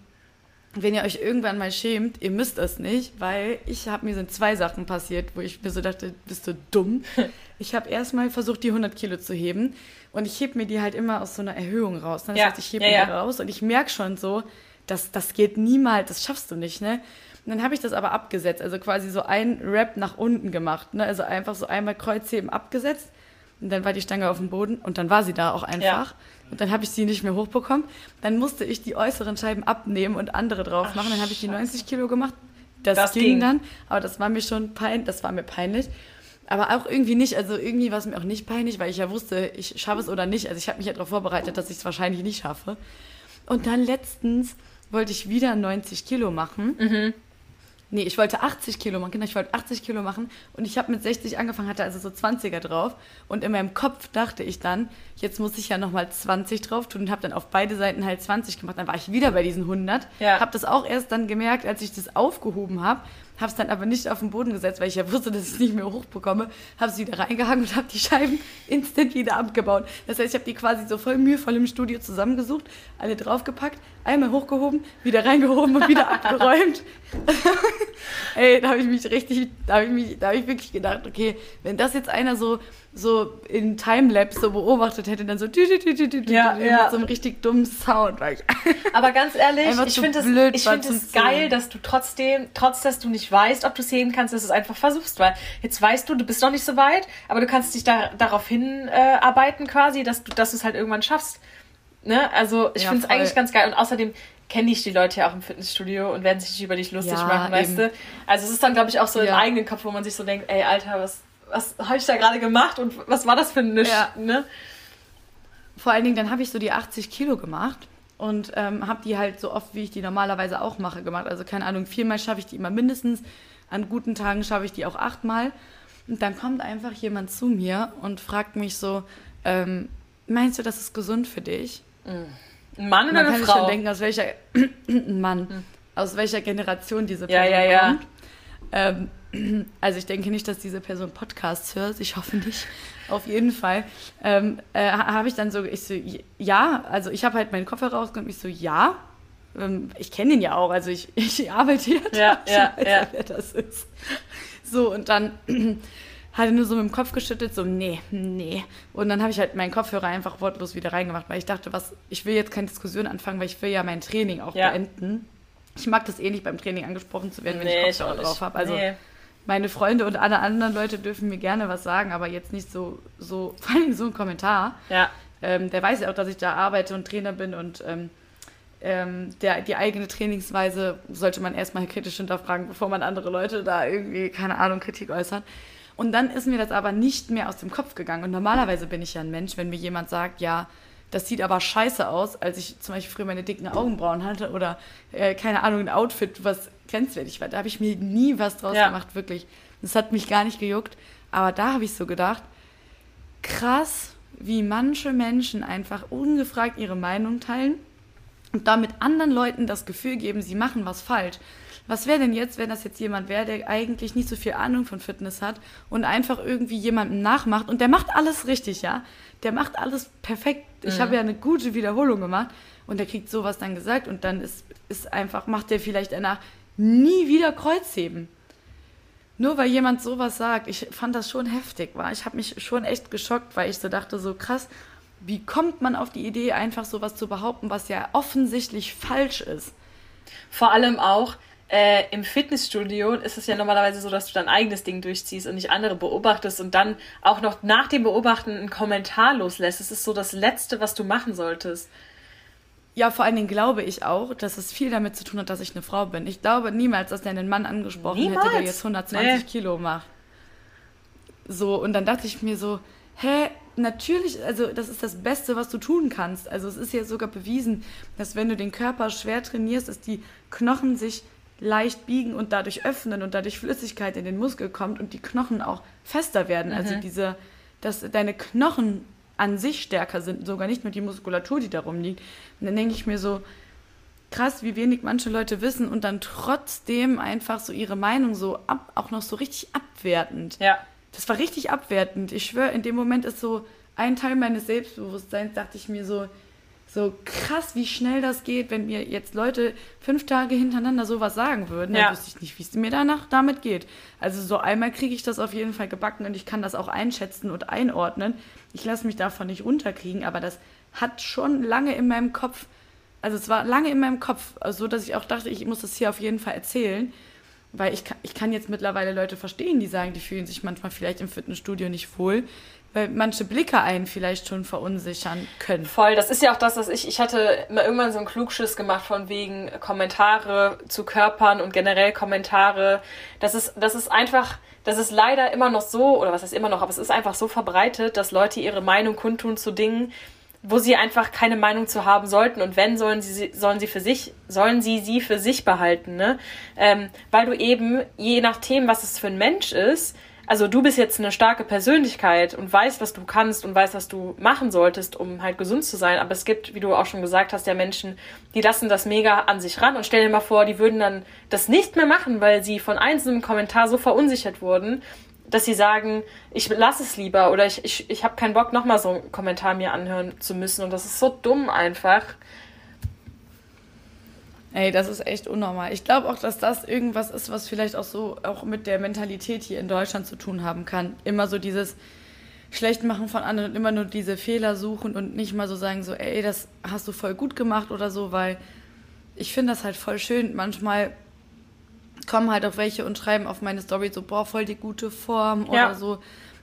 wenn ihr euch irgendwann mal schämt, ihr müsst es nicht, weil ich habe mir sind zwei Sachen passiert, wo ich mir so dachte, bist du dumm? Ich habe erstmal versucht, die 100 Kilo zu heben und ich heb mir die halt immer aus so einer Erhöhung raus. ne? Das Ja, heißt, ich hebe ja, mir ja. die raus und ich merke schon so, dass das geht niemals, das schaffst du nicht, ne? Und dann habe ich das aber abgesetzt, also quasi so ein Rap nach unten gemacht, ne? Also einfach so einmal Kreuzheben abgesetzt und dann war die Stange auf dem Boden und dann war sie da auch einfach. Und dann habe ich sie nicht mehr hochbekommen. Dann musste ich die äußeren Scheiben abnehmen und andere drauf machen. Dann habe ich die 90 Kilo gemacht. Das, Das ging, ging. dann, aber das war mir schon peinlich, das war mir peinlich. Aber auch irgendwie nicht, also irgendwie war es mir auch nicht peinlich, weil ich ja wusste, ich schaffe es oder nicht. Also ich habe mich ja darauf vorbereitet, dass ich es wahrscheinlich nicht schaffe. Und dann letztens wollte ich wieder 90 Kilo machen. Nee, ich wollte 80 Kilo machen. Genau, ich wollte 80 Kilo machen. Und ich habe mit 60 angefangen, hatte also so 20er drauf. Und in meinem Kopf dachte ich dann, jetzt muss ich ja nochmal 20 drauf tun. Und habe dann auf beide Seiten halt 20 gemacht. Dann war ich wieder bei diesen 100. Ja. Habe das auch erst dann gemerkt, als ich das aufgehoben habe. Habe es dann aber nicht auf den Boden gesetzt, weil ich ja wusste, dass ich es nicht mehr hochbekomme. Habe es wieder reingehangen und habe die Scheiben instant wieder abgebaut. Das heißt, ich habe die quasi so voll mühevoll im Studio zusammengesucht, alle draufgepackt, einmal hochgehoben, wieder reingehoben und wieder abgeräumt. Ey, da habe ich mich richtig, da habe ich mich, da habe ich wirklich gedacht, okay, wenn das jetzt einer so so in Timelapse so beobachtet hätte, dann so tü, tü, tü, tü, tü, Ja, tü, ja. mit so einem richtig dummen Sound. Aber ganz ehrlich, ich finde es ich find geil, dass du trotzdem, trotz dass du nicht weißt, ob du es heben kannst, dass du es einfach versuchst. Weil jetzt weißt du, du bist noch nicht so weit, aber du kannst dich da, darauf hinarbeiten äh, arbeiten quasi, dass du dass du es halt irgendwann schaffst. Ne? Also ich Ja, finde es eigentlich ganz geil. Und außerdem kenne ich die Leute ja auch im Fitnessstudio und werden sich nicht über dich lustig Ja, machen, weißt eben. du? Also es ist dann, glaube ich, auch so im Ja. eigenen Kopf, wo man sich so denkt, ey, Alter, was, was habe ich da gerade gemacht und was war das für ein Nisch, Ja. ne? Vor allen Dingen, dann habe ich so die 80 Kilo gemacht und ähm, habe die halt so oft, wie ich die normalerweise auch mache, gemacht. Also keine Ahnung, viermal schaffe ich die immer mindestens. An guten Tagen schaffe ich die auch achtmal. Und dann kommt einfach jemand zu mir und fragt mich so, ähm, meinst du, das ist gesund für dich? Ein Mann oder Man eine kann Frau? schon denken, aus welcher Mann, aus welcher Generation diese Ja, Person ja, ja. kommt. Ähm, also ich denke nicht, dass diese Person Podcasts hört. Ich hoffe nicht. Auf jeden Fall ähm, äh, ha- habe ich dann so, ich so, ja, also ich habe halt meinen Koffer rausgenommen. Ich so, ja. Ähm, ich kenne ihn ja auch, also ich, ich arbeite hier. Ja, ich ja, weiß ja. wer das ist. So, und dann hat er nur so mit dem Kopf geschüttelt, so, nee, nee. Und dann habe ich halt meinen Kopfhörer einfach wortlos wieder reingemacht, weil ich dachte, was, ich will jetzt keine Diskussion anfangen, weil ich will ja mein Training auch Ja. beenden. Ich mag das eh nicht beim Training angesprochen zu werden, wenn Nee, ich Kopfhörer drauf habe. Also Nee. meine Freunde und alle anderen Leute dürfen mir gerne was sagen, aber jetzt nicht so, so, vor allem so ein Kommentar. Ja. Ähm, der weiß ja auch, dass ich da arbeite und Trainer bin und ähm, ähm, der, die eigene Trainingsweise sollte man erstmal kritisch hinterfragen, bevor man andere Leute da irgendwie, keine Ahnung, Kritik äußert. Und dann ist mir das aber nicht mehr aus dem Kopf gegangen. Und normalerweise bin ich ja ein Mensch, wenn mir jemand sagt, ja, das sieht aber scheiße aus, als ich zum Beispiel früher meine dicken Augenbrauen hatte oder, äh, keine Ahnung, ein Outfit, was grenzwertig war. Da habe ich mir nie was draus Ja. gemacht, wirklich. Das hat mich gar nicht gejuckt. Aber da habe ich so gedacht, krass, wie manche Menschen einfach ungefragt ihre Meinung teilen und damit anderen Leuten das Gefühl geben, sie machen was falsch. Was wäre denn jetzt, wenn das jetzt jemand wäre, der eigentlich nicht so viel Ahnung von Fitness hat und einfach irgendwie jemandem nachmacht und der macht alles richtig, ja? Der macht alles perfekt. Ich habe ja eine gute Wiederholung gemacht und der kriegt sowas dann gesagt und dann ist, ist einfach, macht der vielleicht danach nie wieder Kreuzheben. Nur weil jemand sowas sagt, ich fand das schon heftig, war. Ich habe mich schon echt geschockt, weil ich so dachte, so krass, wie kommt man auf die Idee, einfach sowas zu behaupten, was ja offensichtlich falsch ist? Vor allem auch äh, im Fitnessstudio ist es ja normalerweise so, dass du dein eigenes Ding durchziehst und nicht andere beobachtest und dann auch noch nach dem Beobachten einen Kommentar loslässt. Es ist so das Letzte, was du machen solltest. Ja, vor allen Dingen glaube ich auch, dass es viel damit zu tun hat, dass ich eine Frau bin. Ich glaube niemals, dass der einen Mann angesprochen hätte, der Niemals. jetzt 120 Nee. Kilo macht. So, und dann dachte ich mir so, hä, natürlich, also das ist das Beste, was du tun kannst. Also es ist ja sogar bewiesen, dass wenn du den Körper schwer trainierst, dass die Knochen sich leicht biegen und dadurch öffnen und dadurch Flüssigkeit in den Muskel kommt und die Knochen auch fester werden. Also diese, dass deine Knochen an sich stärker sind, sogar nicht nur die Muskulatur, die darum liegt. Und dann denke ich mir so, krass, wie wenig manche Leute wissen und dann trotzdem einfach so ihre Meinung so ab, auch noch so richtig abwertend. Ja. Das war richtig abwertend. Ich schwöre, in dem Moment ist so ein Teil meines Selbstbewusstseins, dachte ich mir so, so krass, wie schnell das geht, wenn mir jetzt Leute fünf Tage hintereinander sowas sagen würden. Ja. Dann wüsste ich nicht, wie es mir danach damit geht. Also so einmal kriege ich das auf jeden Fall gebacken und ich kann das auch einschätzen und einordnen. Ich lasse mich davon nicht runterkriegen, aber das hat schon lange in meinem Kopf, also es war lange in meinem Kopf, so dass ich auch dachte, ich muss das hier auf jeden Fall erzählen. Weil ich kann, ich kann jetzt mittlerweile Leute verstehen, die sagen, die fühlen sich manchmal vielleicht im Fitnessstudio nicht wohl, weil manche Blicke einen vielleicht schon verunsichern können. Voll, das ist ja auch das, was ich, ich hatte mal irgendwann so einen Klugschiss gemacht von wegen Kommentare zu Körpern und generell Kommentare. Das ist, das ist einfach, das ist leider immer noch so, oder was ist immer noch, aber es ist einfach so verbreitet, dass Leute ihre Meinung kundtun zu Dingen, wo sie einfach keine Meinung zu haben sollten und wenn sollen sie sollen sie für sich sollen sie sie für sich behalten ne ähm, weil du eben je nachdem was es für ein Mensch ist also du bist jetzt eine starke Persönlichkeit und weißt, was du kannst und weißt, was du machen solltest, um halt gesund zu sein. Aber es gibt, wie du auch schon gesagt hast, ja Menschen, die lassen das mega an sich ran und stell dir mal vor, die würden dann das nicht mehr machen, weil sie von einzelnen Kommentar so verunsichert wurden, dass sie sagen, ich lasse es lieber oder ich, ich, ich habe keinen Bock, nochmal so einen Kommentar mir anhören zu müssen. Und das ist so dumm einfach. Ey, das ist echt unnormal. Ich glaube auch, dass das irgendwas ist, was vielleicht auch so auch mit der Mentalität hier in Deutschland zu tun haben kann. Immer so dieses Schlechtmachen von anderen und immer nur diese Fehler suchen und nicht mal so sagen, so, ey, das hast du voll gut gemacht oder so, weil ich finde das halt voll schön. Manchmal kommen halt auch welche und schreiben auf meine Story so, boah, voll die gute Form Ja. oder so.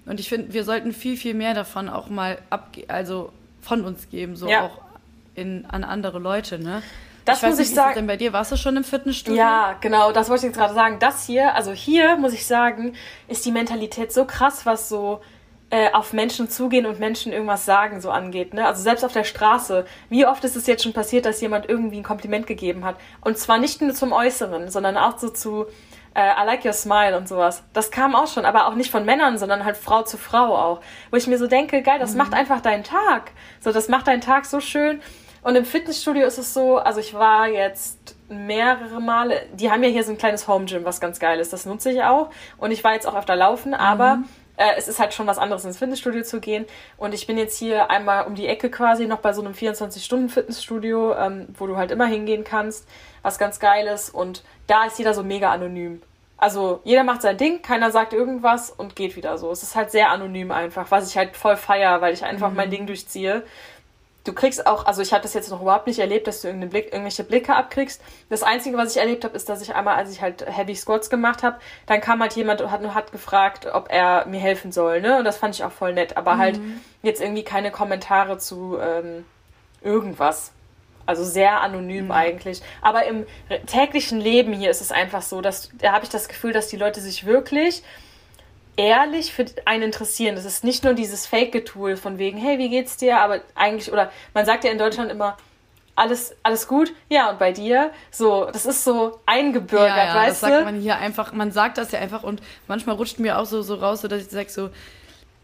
Und ich finde, wir sollten viel, viel mehr davon auch mal abge also von uns geben, so Ja. auch in, an andere Leute, ne? Das weiß muss nicht, ich sagen. denn bei dir? Warst du schon im Fitnessstudio? Ja, genau, das wollte ich jetzt gerade sagen. Das hier, also hier muss ich sagen, ist die Mentalität so krass, was so äh, auf Menschen zugehen und Menschen irgendwas sagen so angeht. Ne? Also selbst auf der Straße. Wie oft ist es jetzt schon passiert, dass jemand irgendwie ein Kompliment gegeben hat? Und zwar nicht nur zum Äußeren, sondern auch so zu äh, I like your smile und sowas. Das kam auch schon, aber auch nicht von Männern, sondern halt Frau zu Frau auch. Wo ich mir so denke, geil, das macht einfach deinen Tag. So, das macht deinen Tag so schön. Und im Fitnessstudio ist es so, also ich war jetzt mehrere Male, die haben ja hier so ein kleines Home Gym, was ganz geil ist. Das nutze ich auch. Und ich war jetzt auch öfter laufen, aber äh, es ist halt schon was anderes, ins Fitnessstudio zu gehen. Und ich bin jetzt hier einmal um die Ecke quasi noch bei so einem 24-Stunden-Fitnessstudio, ähm, wo du halt immer hingehen kannst, was ganz geil ist. Und da ist jeder so mega anonym. Also jeder macht sein Ding, keiner sagt irgendwas und geht wieder so. Es ist halt sehr anonym einfach, was ich halt voll feier, weil ich einfach mein Ding durchziehe. Du kriegst auch, also ich habe das jetzt noch überhaupt nicht erlebt, dass du Blick, irgendwelche Blicke abkriegst. Das Einzige, was ich erlebt habe, ist, dass ich einmal, als ich halt Heavy Squats gemacht habe, dann kam halt jemand und hat, hat gefragt, ob er mir helfen soll, ne? Und das fand ich auch voll nett. Aber halt jetzt irgendwie keine Kommentare zu ähm, irgendwas. Also sehr anonym eigentlich. Aber im täglichen Leben hier ist es einfach so, dass da habe ich das Gefühl, dass die Leute sich wirklich ehrlich für einen interessieren. Das ist nicht nur dieses Fake-Getue von wegen, hey, wie geht's dir? Aber eigentlich, oder man sagt ja in Deutschland immer, alles, alles gut? Ja, und bei dir? So, das ist so eingebürgert, ja, ja, das weißt sagt du? man hier einfach, man sagt das ja einfach und manchmal rutscht mir auch so, so raus, so dass ich sage so,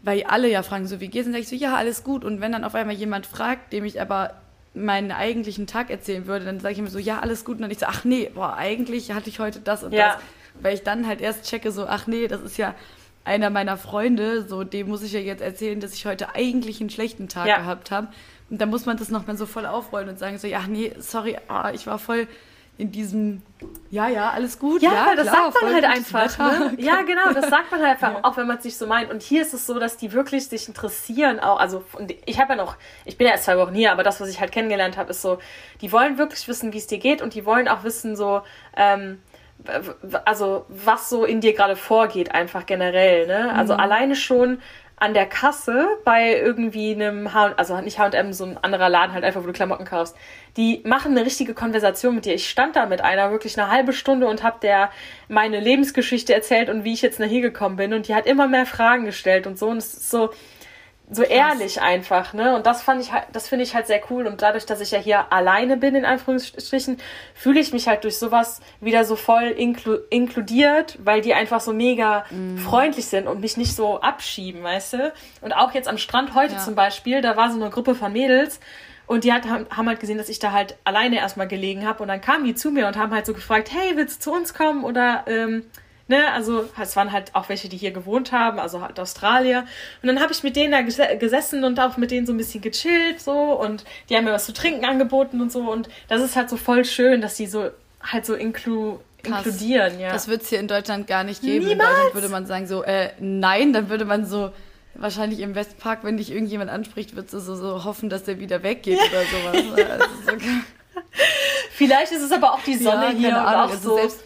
weil alle ja fragen so, wie geht's? Und sag ich so, ja, alles gut. Und wenn dann auf einmal jemand fragt, dem ich aber meinen eigentlichen Tag erzählen würde, dann sage ich immer so, ja, alles gut. Und dann ich so, ach nee, boah, eigentlich hatte ich heute das und Ja. das. Weil ich dann halt erst checke so, ach nee, das ist ja einer meiner Freunde, so dem muss ich ja jetzt erzählen, dass ich heute eigentlich einen schlechten Tag Ja. gehabt habe. Und dann muss man das nochmal so voll aufrollen und sagen so, ja, nee, sorry, ah, ich war voll in diesem, ja, ja, alles gut. Ja, das klar, sagt man halt einfach. Ne? Ja, genau, das sagt man halt einfach, auch wenn man es nicht so meint. Und hier ist es so, dass die wirklich sich interessieren auch. Also ich habe ja noch, ich bin ja erst zwei Wochen hier, aber das, was ich halt kennengelernt habe, ist so, die wollen wirklich wissen, wie es dir geht und die wollen auch wissen so, ähm, also was so in dir gerade vorgeht, einfach generell. Ne? Also alleine schon an der Kasse bei irgendwie einem H also nicht H&M, so ein anderer Laden halt einfach, wo du Klamotten kaufst. Die machen eine richtige Konversation mit dir. Ich stand da mit einer wirklich eine halbe Stunde und hab der meine Lebensgeschichte erzählt und wie ich jetzt nach hier gekommen bin und die hat immer mehr Fragen gestellt und so und es ist so so ehrlich einfach, ne? Und das fand ich halt, das finde ich halt sehr cool. Und dadurch, dass ich ja hier alleine bin, in Anführungsstrichen, fühle ich mich halt durch sowas wieder so voll inklu inkludiert, weil die einfach so mega freundlich sind und mich nicht so abschieben, weißt du? Und auch jetzt am Strand heute Ja. zum Beispiel, da war so eine Gruppe von Mädels und die hat, haben haben halt gesehen, dass ich da halt alleine erstmal gelegen habe und dann kamen die zu mir und haben halt so gefragt, hey, willst du zu uns kommen oder ähm, Ne, also es waren halt auch welche, die hier gewohnt haben, also halt Australier. Und dann habe ich mit denen da ges gesessen und auch mit denen so ein bisschen gechillt so und die haben mir was zu trinken angeboten und so und das ist halt so voll schön, dass die so halt so inklu Krass. inkludieren, ja. Das wird es hier in Deutschland gar nicht geben. In Niemals. Deutschland würde man sagen so, äh, nein, dann würde man so, wahrscheinlich im Westpark, wenn dich irgendjemand anspricht, wird du so, so hoffen, dass der wieder weggeht oder sowas. Also so, Vielleicht ist es aber auch die Sonne ja, hier Ahnung, auch also so. selbst,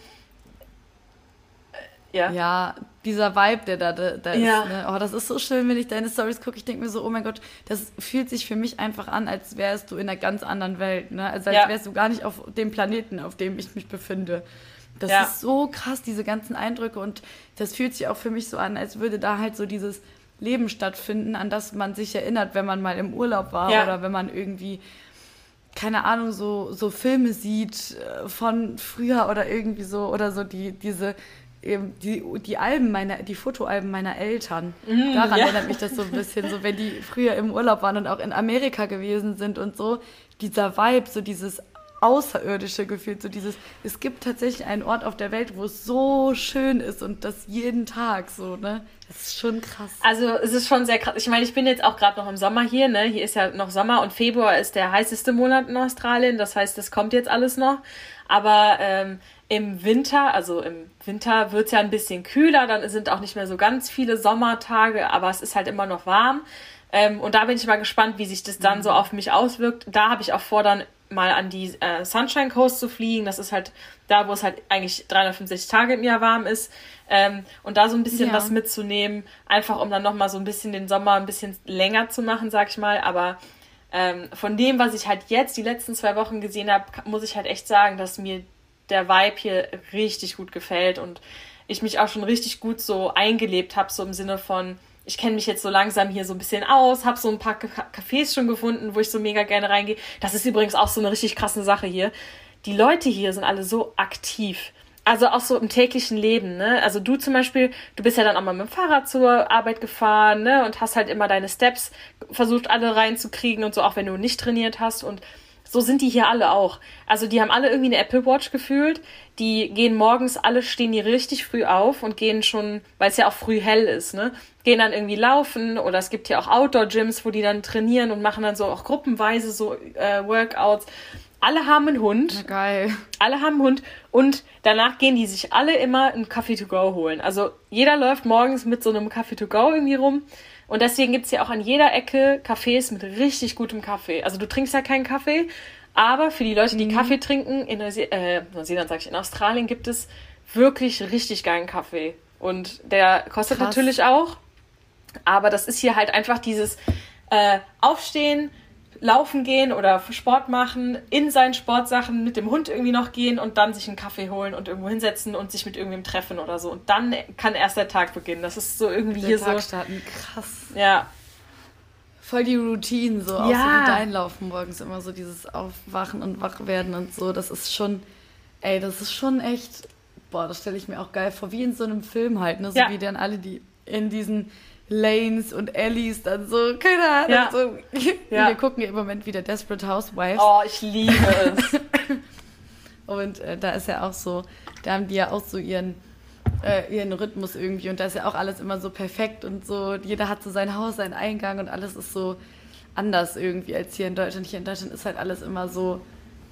ja. ja, dieser Vibe, der da, da, Ja. ist. Ne? Oh, das ist so schön, wenn ich deine Stories gucke. Ich denke mir so, oh mein Gott, das fühlt sich für mich einfach an, als wärst du in einer ganz anderen Welt. Ne? Also als Ja. wärst du gar nicht auf dem Planeten, auf dem ich mich befinde. Das Ja. ist so krass, diese ganzen Eindrücke. Und das fühlt sich auch für mich so an, als würde da halt so dieses Leben stattfinden, an das man sich erinnert, wenn man mal im Urlaub war oder wenn man irgendwie, keine Ahnung, so, so Filme sieht äh, von früher oder irgendwie so, oder so die, diese, die, die Alben meiner, die Fotoalben meiner Eltern. Daran ja. erinnert mich das so ein bisschen, so wenn die früher im Urlaub waren und auch in Amerika gewesen sind und so, dieser Vibe, so dieses außerirdische Gefühl, so dieses, es gibt tatsächlich einen Ort auf der Welt, wo es so schön ist und das jeden Tag so, ne? Das ist schon krass. Also es ist schon sehr krass. Ich meine, ich bin jetzt auch gerade noch im Sommer hier, ne? Hier ist ja noch Sommer und Februar ist der heißeste Monat in Australien. Das heißt, das kommt jetzt alles noch. Aber ähm, im Winter, also im Winter wird es ja ein bisschen kühler, dann sind auch nicht mehr so ganz viele Sommertage, aber es ist halt immer noch warm. Ähm, und da bin ich mal gespannt, wie sich das dann so auf mich auswirkt. Da habe ich auch vor, dann mal an die äh, Sunshine Coast zu fliegen. Das ist halt da, wo es halt eigentlich 365 Tage im Jahr warm ist. Ähm, und da so ein bisschen Ja. was mitzunehmen, einfach um dann nochmal so ein bisschen den Sommer ein bisschen länger zu machen, sag ich mal. Aber ähm, von dem, was ich halt jetzt die letzten zwei Wochen gesehen habe, muss ich halt echt sagen, dass mir der Vibe hier richtig gut gefällt und ich mich auch schon richtig gut so eingelebt habe, so im Sinne von, ich kenne mich jetzt so langsam hier so ein bisschen aus, habe so ein paar Ca- Cafés schon gefunden, wo ich so mega gerne reingehe. Das ist übrigens auch so eine richtig krasse Sache hier. Die Leute hier sind alle so aktiv. Also auch so im täglichen Leben, ne? Also du zum Beispiel, du bist ja dann auch mal mit dem Fahrrad zur Arbeit gefahren, ne? Und hast halt immer deine Steps versucht alle reinzukriegen und so, auch wenn du nicht trainiert hast. Und so sind die hier alle auch. Also die haben alle irgendwie eine Apple Watch gefühlt. Die gehen morgens, alle stehen die richtig früh auf und gehen schon, weil es ja auch früh hell ist, ne? Gehen dann irgendwie laufen oder es gibt ja auch Outdoor-Gyms, wo die dann trainieren und machen dann so auch gruppenweise so äh, Workouts. Alle haben einen Hund Geil. alle haben einen Hund und danach gehen die sich alle immer einen Kaffee to go holen. Also jeder läuft morgens mit so einem Kaffee to go irgendwie rum. Und deswegen gibt's ja auch an jeder Ecke Cafés mit richtig gutem Kaffee. Also du trinkst ja keinen Kaffee, aber für die Leute, die Kaffee trinken, in äh, Neuseeland sag ich, in Australien gibt es wirklich richtig geilen Kaffee. Und der kostet Krass. natürlich auch. Aber das ist hier halt einfach dieses äh, Aufstehen, laufen gehen oder Sport machen, in seinen Sportsachen mit dem Hund irgendwie noch gehen und dann sich einen Kaffee holen und irgendwo hinsetzen und sich mit irgendwem treffen oder so. Und dann kann erst der Tag beginnen. Das ist so irgendwie Der hier Tag so. starten, krass. Ja, Voll die Routine, so auch so Ja. dein Laufen morgens immer so dieses Aufwachen und Wachwerden und so. Das ist schon, ey, das ist schon echt, boah, das stelle ich mir auch geil vor, wie in so einem Film halt, ne? So Ja. wie dann alle, die in diesen Lanes und Alleys dann so, keine Ahnung, Ja. so. Ja. Wir gucken im Moment wieder Desperate Housewives. oh, ich liebe es. Und äh, da ist ja auch so, da haben die ja auch so ihren, äh, ihren Rhythmus irgendwie und da ist ja auch alles immer so perfekt und so. Jeder hat so sein Haus, seinen Eingang und alles ist so anders irgendwie als hier in Deutschland. Hier in Deutschland ist halt alles immer so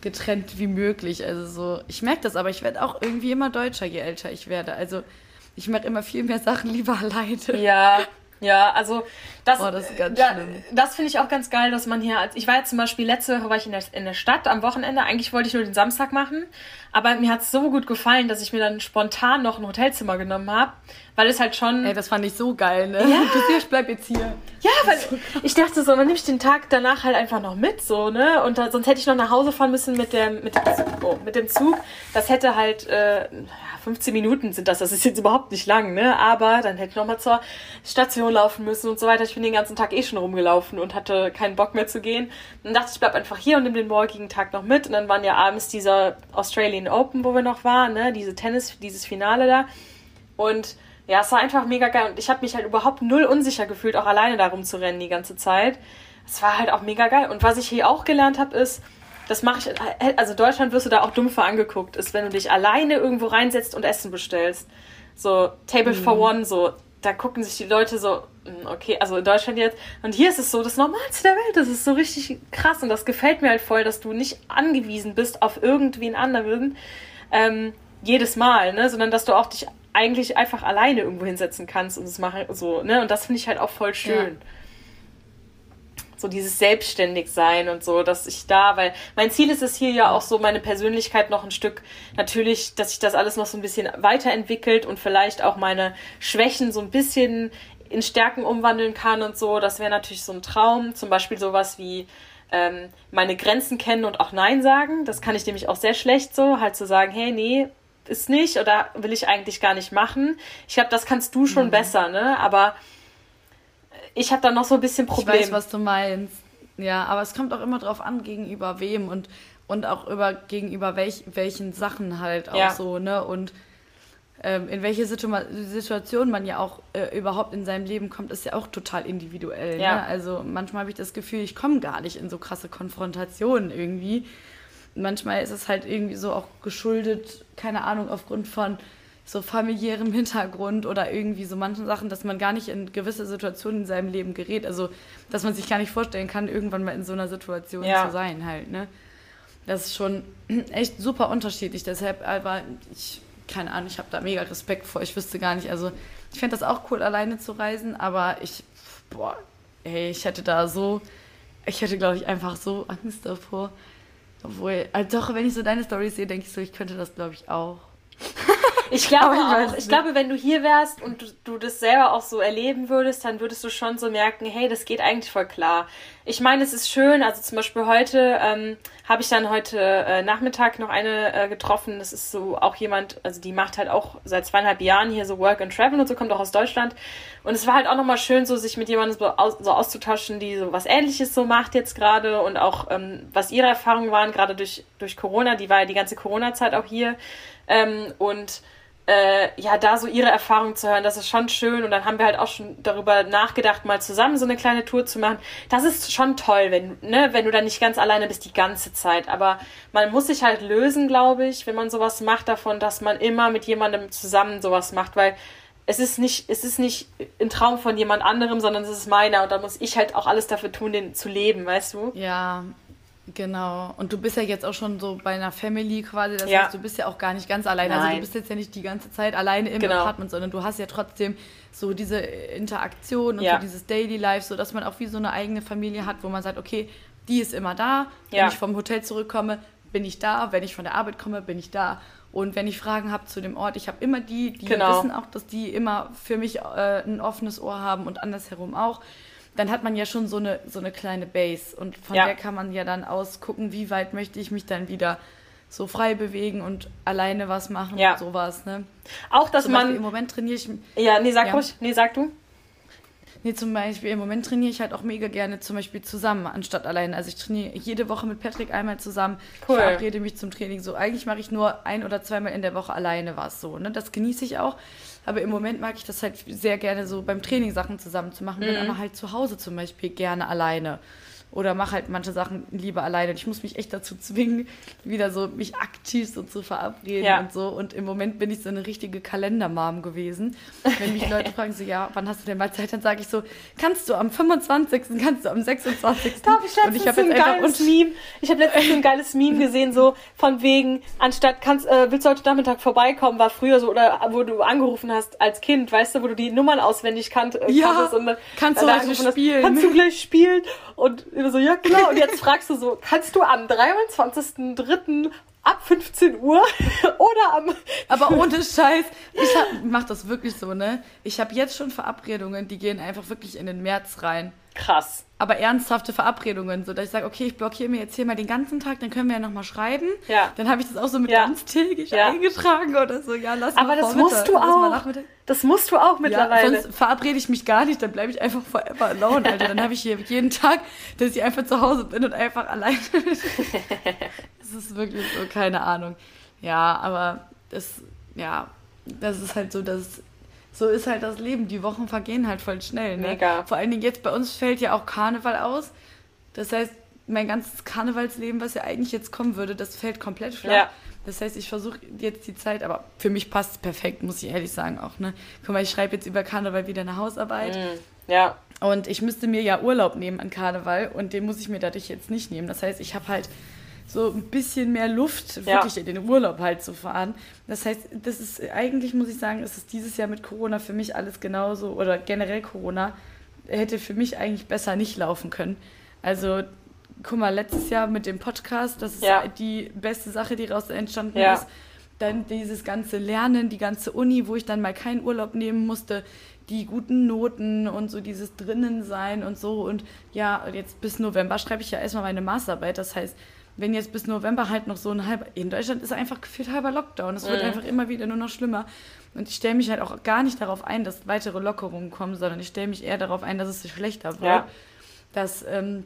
getrennt wie möglich. Also so, ich merke das, aber ich werde auch irgendwie immer deutscher, je älter ich werde. Also ich mache immer viel mehr Sachen lieber alleine. Ja, ja, also das, Oh, das da, das finde ich auch ganz geil, dass man hier, ich war jetzt zum Beispiel letzte Woche war ich in der, in der Stadt am Wochenende, eigentlich wollte ich nur den Samstag machen, aber mir hat es so gut gefallen, dass ich mir dann spontan noch ein Hotelzimmer genommen habe, weil es halt schon... Ey, das fand ich so geil, ne? Ja. Du siehst, ich bleib jetzt hier. Ja, weil ich dachte so, man nimmt den Tag danach halt einfach noch mit, so, ne? Und da, sonst hätte ich noch nach Hause fahren müssen mit dem, mit dem, oh, mit dem Zug. Das hätte halt, äh, 15 Minuten sind das, das ist jetzt überhaupt nicht lang, ne? Aber dann hätte ich noch mal zur Station laufen müssen und so weiter. Ich bin den ganzen Tag eh schon rumgelaufen und hatte keinen Bock mehr zu gehen. Dann dachte ich, ich bleib einfach hier und nehme den morgigen Tag noch mit. Und dann waren ja abends dieser Australian Open, wo wir noch waren, ne? Diese Tennis, dieses Finale da. Und ja, es war einfach mega geil. Und ich habe mich halt überhaupt null unsicher gefühlt, auch alleine darum zu rennen die ganze Zeit. Es war halt auch mega geil. Und was ich hier auch gelernt habe, ist, das mache ich, also in Deutschland wirst du da auch dumm für angeguckt, ist, wenn du dich alleine irgendwo reinsetzt und Essen bestellst. So, Table for One, so, da gucken sich die Leute so, hm, okay, also in Deutschland jetzt. Und hier ist es so das Normalste der Welt. Das ist so richtig krass. Und das gefällt mir halt voll, dass du nicht angewiesen bist auf irgendwen anderen ähm, jedes Mal, ne? Sondern dass du auch dich eigentlich einfach alleine irgendwo hinsetzen kannst und es machen, so, ne? Und das finde ich halt auch voll schön. So dieses Selbstständigsein und so, dass ich da, weil mein Ziel ist es hier ja auch so, meine Persönlichkeit noch ein Stück, natürlich, dass sich das alles noch so ein bisschen weiterentwickelt und vielleicht auch meine Schwächen so ein bisschen in Stärken umwandeln kann und so. Das wäre natürlich so ein Traum. Zum Beispiel sowas wie ähm, meine Grenzen kennen und auch Nein sagen. Das kann ich nämlich auch sehr schlecht so, halt zu sagen, hey, nee, ist nicht oder will ich eigentlich gar nicht machen. Ich glaube, das kannst du schon besser, ne? Aber ich habe da noch so ein bisschen Problem. Ich weiß, was du meinst. Ja, aber es kommt auch immer drauf an, gegenüber wem und, und auch über, gegenüber welch, welchen Sachen halt auch Ja. so, ne? Und ähm, in welche Situa Situation man ja auch äh, überhaupt in seinem Leben kommt, ist ja auch total individuell. Ja. Ne? Also manchmal habe ich das Gefühl, ich komme gar nicht in so krasse Konfrontationen irgendwie. Manchmal ist es halt irgendwie so auch geschuldet, keine Ahnung, aufgrund von so familiärem Hintergrund oder irgendwie so manchen Sachen, dass man gar nicht in gewisse Situationen in seinem Leben gerät. Also, dass man sich gar nicht vorstellen kann, irgendwann mal in so einer Situation Ja. zu sein halt, ne? Das ist schon echt super unterschiedlich. Deshalb, aber ich, keine Ahnung, ich habe da mega Respekt vor. Ich wüsste gar nicht, also ich fände das auch cool, alleine zu reisen, aber ich, boah, ey, ich hätte da so, ich hätte, glaube ich, einfach so Angst davor. Obwohl, also doch, wenn ich so deine Story sehe, denke ich so, ich könnte das, glaube ich, auch. Ich glaube ich auch. Ich nicht. glaube, wenn du hier wärst und du, du das selber auch so erleben würdest, dann würdest du schon so merken, hey, das geht eigentlich voll klar. Ich meine, es ist schön. Also zum Beispiel heute ähm, habe ich dann heute äh, Nachmittag noch eine äh, getroffen. Das ist so auch jemand, also die macht halt auch seit zweieinhalb Jahren hier so Work and Travel und so, kommt auch aus Deutschland. Und es war halt auch nochmal schön, so sich mit jemandem so, aus, so auszutauschen, die so was Ähnliches so macht jetzt gerade und auch ähm, was ihre Erfahrungen waren, gerade durch, durch Corona. Die war ja die ganze Corona-Zeit auch hier. Ähm, und äh, ja, da so ihre Erfahrungen zu hören, das ist schon schön. Und dann haben wir halt auch schon darüber nachgedacht, mal zusammen so eine kleine Tour zu machen. Das ist schon toll, wenn, ne, wenn du dann nicht ganz alleine bist die ganze Zeit. Aber man muss sich halt lösen, glaube ich, wenn man sowas macht, davon, dass man immer mit jemandem zusammen sowas macht, weil es ist nicht, es ist nicht ein Traum von jemand anderem, sondern es ist meiner. Und da muss ich halt auch alles dafür tun, den zu leben, weißt du? Ja, genau. Und du bist ja jetzt auch schon so bei einer Family quasi. Das Ja. heißt, du bist ja auch gar nicht ganz alleine. Also du bist jetzt ja nicht die ganze Zeit alleine im Genau. Apartment, sondern du hast ja trotzdem so diese Interaktion und Ja. so dieses Daily Life, so dass man auch wie so eine eigene Familie hat, wo man sagt, okay, die ist immer da. Wenn Ja. ich vom Hotel zurückkomme, bin ich da. Wenn ich von der Arbeit komme, bin ich da. Und wenn ich Fragen habe zu dem Ort, ich habe immer die, die Genau. wissen auch, dass die immer für mich äh, ein offenes Ohr haben und andersherum auch. Dann hat man ja schon so eine, so eine kleine Base und von Ja. der kann man ja dann ausgucken, wie weit möchte ich mich dann wieder so frei bewegen und alleine was machen Ja. und sowas. Ne? Auch, dass Zum Beispiel im man. Moment trainiere ich, Ja, nee, sag Ja. ruhig. Nee, sag du. nee, zum Beispiel im Moment trainiere ich halt auch mega gerne zum Beispiel zusammen, anstatt alleine. Also ich trainiere jede Woche mit Patrick einmal zusammen. Cool. Ich verabrede mich zum Training so. Eigentlich mache ich nur ein oder zweimal in der Woche alleine was so. Ne? Das genieße ich auch. Aber im Moment mag ich das halt sehr gerne so beim Training Sachen zusammen zu machen. Bin Mhm. aber halt zu Hause zum Beispiel gerne alleine. Oder mache halt manche Sachen lieber alleine. Und ich muss mich echt dazu zwingen, wieder so mich aktiv so zu verabreden Ja. und so. Und im Moment bin ich so eine richtige Kalendermam gewesen. Wenn mich Leute fragen, so, ja, wann hast du denn mal Zeit? Dann sage ich so, kannst du am 25., kannst du am 26. Da habe ich und ich letztens habe so ein geiles und Meme. Ich habe letztens so ein geiles Meme gesehen, so von wegen, anstatt kannst, äh, willst du heute Nachmittag vorbeikommen, war früher so, oder wo du angerufen hast als Kind, weißt du, wo du die Nummern auswendig kannt, äh, Ja, kanntest und dann, kannst du heute angerufen hast, spielen? Kannst du gleich spielen? Und immer so, ja genau. Und jetzt fragst du so, kannst du am 23.03. ab 15 Uhr oder am Aber ohne Scheiß, ich hab, mach das wirklich so, ne? Ich habe jetzt schon Verabredungen, die gehen einfach wirklich in den März rein. krass. Aber ernsthafte Verabredungen, so dass ich sage, okay, ich blockiere mir jetzt hier mal den ganzen Tag, dann können wir ja nochmal schreiben. Ja. Dann habe ich das auch so mit Ja. ganztägig Ja. eingetragen oder so. Ja, lass Aber mal das musst du mal auch. Das musst du auch Ja, mittlerweile. sonst verabrede ich mich gar nicht, dann bleibe ich einfach forever alone, Alter. Dann habe ich hier jeden Tag, dass ich einfach zu Hause bin und einfach alleine bin. Das ist wirklich so, keine Ahnung. Ja, aber das, ja, das ist halt so, dass so ist halt das Leben. Die Wochen vergehen halt voll schnell. Ne? Mega. Vor allen Dingen jetzt bei uns fällt ja auch Karneval aus. Das heißt, mein ganzes Karnevalsleben, was ja eigentlich jetzt kommen würde, das fällt komplett flach. Ja. Das heißt, ich versuche jetzt die Zeit, aber für mich passt es perfekt, muss ich ehrlich sagen auch. Ne? Guck mal, ich schreibe jetzt über Karneval wieder eine Hausarbeit. Mm, ja. Und ich müsste mir ja Urlaub nehmen an Karneval und den muss ich mir dadurch jetzt nicht nehmen. Das heißt, ich habe halt so ein bisschen mehr Luft, Ja. wirklich in den Urlaub halt zu fahren. Das heißt, das ist eigentlich, muss ich sagen, ist es dieses Jahr mit Corona für mich alles genauso oder generell Corona hätte für mich eigentlich besser nicht laufen können. Also, guck mal, letztes Jahr mit dem Podcast, das ist Ja. die beste Sache, die daraus entstanden Ja. ist. Dann dieses ganze Lernen, die ganze Uni, wo ich dann mal keinen Urlaub nehmen musste, die guten Noten und so dieses drinnen sein und so. Und ja, jetzt bis November schreibe ich ja erstmal meine Masterarbeit. Das heißt, wenn jetzt bis November halt noch so ein halber, in Deutschland ist einfach gefühlt halber Lockdown. Es wird Mhm. einfach immer wieder nur noch schlimmer. Und ich stelle mich halt auch gar nicht darauf ein, dass weitere Lockerungen kommen, sondern ich stelle mich eher darauf ein, dass es schlechter wird. Ja. Dass ähm,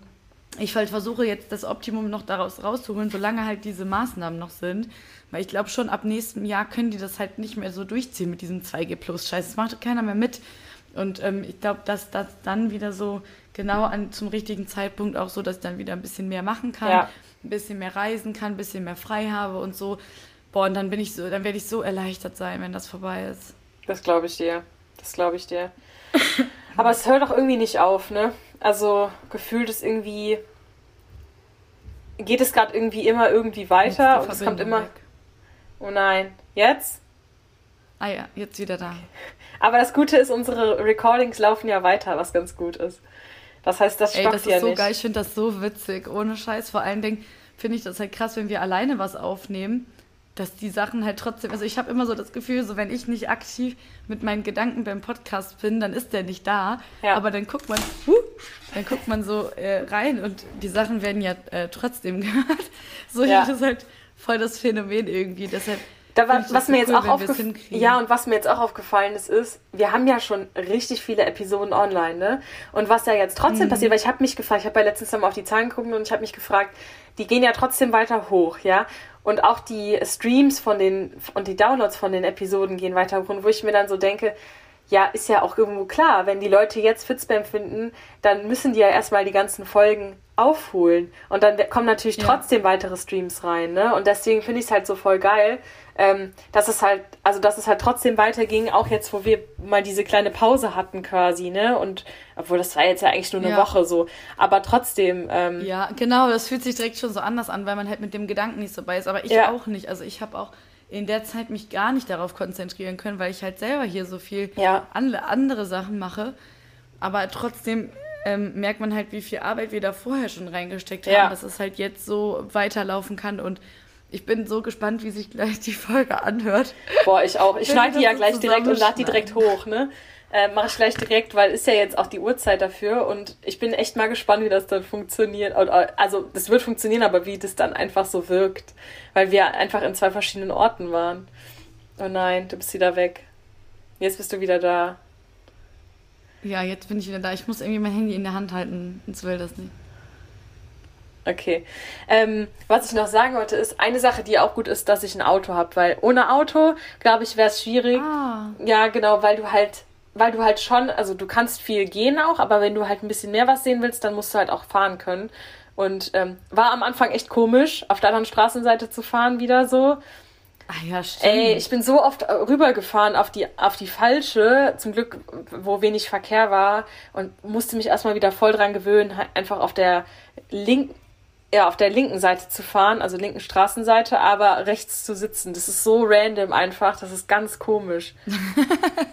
ich halt versuche jetzt das Optimum noch daraus rauszuholen, solange halt diese Maßnahmen noch sind. Weil ich glaube schon, ab nächstem Jahr können die das halt nicht mehr so durchziehen mit diesem 2G-Plus-Scheiß. Das macht keiner mehr mit. Und ähm, ich glaube, dass das dann wieder so genau an, zum richtigen Zeitpunkt auch so, dass ich dann wieder ein bisschen mehr machen kann, Ja. Ein bisschen mehr reisen kann, ein bisschen mehr frei habe und so. Boah, und dann bin ich so, dann werde ich so erleichtert sein, wenn das vorbei ist. Das glaube ich dir. Das glaube ich dir. Aber es hört doch irgendwie nicht auf, ne? Also gefühlt ist irgendwie. Geht es gerade irgendwie immer irgendwie weiter und es kommt immer. weg. Oh nein. Jetzt? Ah ja, jetzt wieder da. Aber das Gute ist, unsere Recordings laufen ja weiter, was ganz gut ist. Das heißt, das Ey, stoppt das ja ist so nicht. geil, ich finde das so witzig, ohne Scheiß. Vor allen Dingen finde ich das halt krass, wenn wir alleine was aufnehmen, dass die Sachen halt trotzdem, also ich habe immer so das Gefühl, so wenn ich nicht aktiv mit meinen Gedanken beim Podcast bin, dann ist der nicht da. Ja. Aber dann guckt man, huh, dann guckt man so äh, rein und die Sachen werden ja äh, trotzdem gehört. So, Ja. das ist halt voll das Phänomen irgendwie. Deshalb Da war, was mir jetzt cool, auch aufgefallen ja und was mir jetzt auch aufgefallen ist, ist, wir haben ja schon richtig viele Episoden online, ne? Und was da jetzt Mhm. trotzdem passiert, weil ich habe mich gefragt, ich habe ja letztens mal auf die Zahlen geguckt und ich habe mich gefragt, die gehen ja trotzdem weiter hoch, ja? Und auch die Streams von den und die Downloads von den Episoden gehen weiter hoch, und wo ich mir dann so denke, ja, ist ja auch irgendwo klar, wenn die Leute jetzt Fitspam finden, dann müssen die ja erstmal die ganzen Folgen aufholen. Und dann kommen natürlich Ja. trotzdem weitere Streams rein, ne? Und deswegen finde ich es halt so voll geil, ähm, dass es halt, also dass es halt trotzdem weiterging, auch jetzt, wo wir mal diese kleine Pause hatten quasi, ne? Und obwohl das war jetzt ja eigentlich nur eine Ja. Woche so. Aber trotzdem, ähm, Ja, genau, das fühlt sich direkt schon so anders an, weil man halt mit dem Gedanken nicht so bei ist. Aber ich Ja. auch nicht. Also ich habe auch in der Zeit mich gar nicht darauf konzentrieren können, weil ich halt selber hier so viel Ja. an, andere Sachen mache. Aber trotzdem ähm, merkt man halt, wie viel Arbeit wir da vorher schon reingesteckt haben, Ja. dass es halt jetzt so weiterlaufen kann. Und ich bin so gespannt, wie sich gleich die Folge anhört. boah, ich auch. Ich schneide die ja gleich direkt und lade die direkt hoch, ne? Äh, Mache ich gleich direkt, weil ist ja jetzt auch die Uhrzeit dafür und ich bin echt mal gespannt, wie das dann funktioniert. Also, das wird funktionieren, aber wie das dann einfach so wirkt. Weil wir einfach in zwei verschiedenen Orten waren. Oh nein, du bist wieder weg. Jetzt bist du wieder da. Ja, jetzt bin ich wieder da. Ich muss irgendwie mein Handy in der Hand halten, sonst will das nicht. Okay. Ähm, was ich noch sagen wollte, ist eine Sache, die auch gut ist, dass ich ein Auto habe, weil ohne Auto, glaube ich, wäre es schwierig. Ah, Ja, genau, weil du halt, weil du halt schon, also du kannst viel gehen auch, aber wenn du halt ein bisschen mehr was sehen willst, dann musst du halt auch fahren können. Und ähm, war am Anfang echt komisch, auf der anderen Straßenseite zu fahren wieder so. ah ja, stimmt. Ey, ich bin so oft äh, rübergefahren auf die, auf die falsche, zum Glück, wo wenig Verkehr war und musste mich erstmal wieder voll dran gewöhnen, halt einfach auf der linken, ja, auf der linken Seite zu fahren, also linken Straßenseite, aber rechts zu sitzen. Das ist so random einfach, das ist ganz komisch.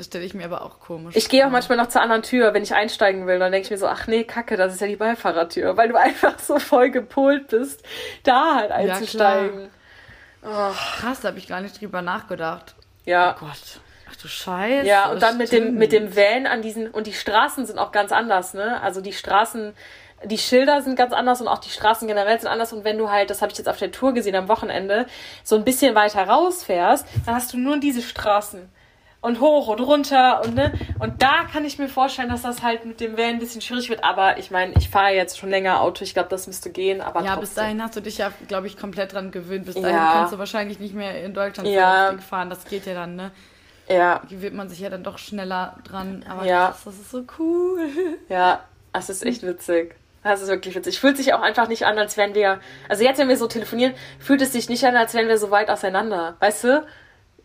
Das stelle ich mir aber auch komisch Ich gehe auch manchmal noch zur anderen Tür, wenn ich einsteigen will. Dann denke ich mir so, ach nee, kacke, das ist ja die Beifahrertür, weil du einfach so voll gepolt bist, da halt einzusteigen. oh, Krass, da habe ich gar nicht drüber nachgedacht. ja. Oh Gott. Ach du Scheiße. Ja, und dann mit dem, mit dem Van an diesen, und die Straßen sind auch ganz anders, ne? Also die Straßen, die Schilder sind ganz anders und auch die Straßen generell sind anders. Und wenn du halt, das habe ich jetzt auf der Tour gesehen am Wochenende, so ein bisschen weiter rausfährst, dann hast du nur diese Straßen. Und hoch und runter und ne. Und da kann ich mir vorstellen, dass das halt mit dem Van ein bisschen schwierig wird. Aber ich meine, ich fahre jetzt schon länger Auto. Ich glaube, das müsste gehen. Aber Ja, trotzdem. bis dahin hast du dich ja, glaube ich, komplett dran gewöhnt. Bis dahin Ja. kannst du wahrscheinlich nicht mehr in Deutschland Ja. fahren. Das geht ja dann, ne? Ja, Gewöhnt man sich ja dann doch schneller dran. Aber Ja. krass, das ist so cool. Ja, das ist echt witzig. Das ist wirklich witzig. Fühlt sich auch einfach nicht an, als wären wir. Also jetzt, wenn wir so telefonieren, fühlt es sich nicht an, als wären wir so weit auseinander. Weißt du?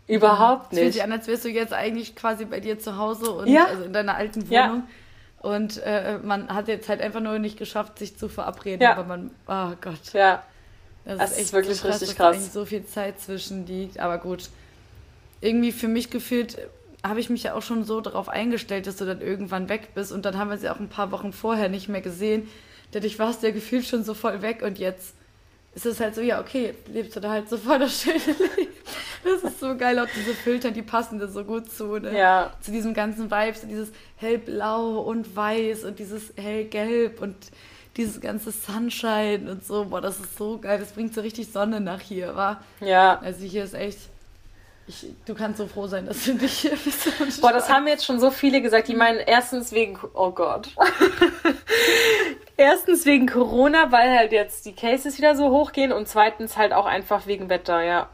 Überhaupt Es fühlt nicht. sich an, als wärst du jetzt eigentlich quasi bei dir zu Hause und Ja. also in deiner alten Ja. Wohnung. Und äh, man hat jetzt halt einfach nur nicht geschafft, sich zu verabreden. Ja. Aber man, oh Gott. Ja, Das, Das ist ist wirklich so krass, richtig dass krass. Da eigentlich so viel Zeit zwischen liegt. Aber gut. Irgendwie für mich gefühlt äh, habe ich mich ja auch schon so darauf eingestellt, dass du dann irgendwann weg bist. Und dann haben wir sie auch ein paar Wochen vorher nicht mehr gesehen. Dadurch warst du ja gefühlt schon so voll weg. Und jetzt ist es halt so, ja, okay, jetzt lebst du da halt so voll das schöne Leben. Das ist so geil, auch diese Filter, die passen da so gut zu. Ne? ja, zu diesem ganzen Vibe, so dieses hellblau und weiß und dieses hellgelb und dieses ganze Sunshine und so, boah, das ist so geil. Das bringt so richtig Sonne nach hier, wa? Ja. Also hier ist echt. Ich, du kannst so froh sein, dass du nicht hier bist. Boah, das haben jetzt schon so viele gesagt. Die meinen erstens wegen, oh Gott. erstens wegen Corona, weil halt jetzt die Cases wieder so hochgehen und zweitens halt auch einfach wegen Wetter, ja.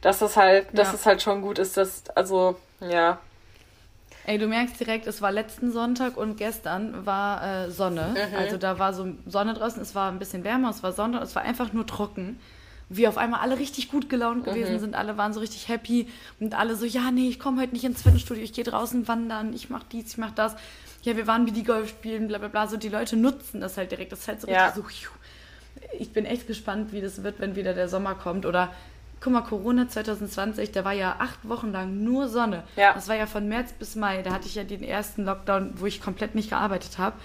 Dass das halt, dass Ja. es halt schon gut ist, dass, also, ja. Ey, du merkst direkt, es war letzten Sonntag und gestern war äh, Sonne. Also da war so Sonne draußen, es war ein bisschen wärmer, es war Sonne, es war einfach nur trocken. Wie auf einmal alle richtig gut gelaunt gewesen sind, alle waren so richtig happy und alle so, ja, nee, ich komme heute nicht ins Fitnessstudio, ich gehe draußen wandern, ich mach dies, ich mach das. Ja, wir waren wie die Golf spielen, bla bla bla. So, die Leute nutzen das halt direkt. Das ist halt so Ja. richtig so. Ich bin echt gespannt, wie das wird, wenn wieder der Sommer kommt. Oder guck mal, Corona 2020, da war ja acht Wochen lang nur Sonne. Ja. Das war ja von März bis Mai. Da hatte ich ja den ersten Lockdown, wo ich komplett nicht gearbeitet habe.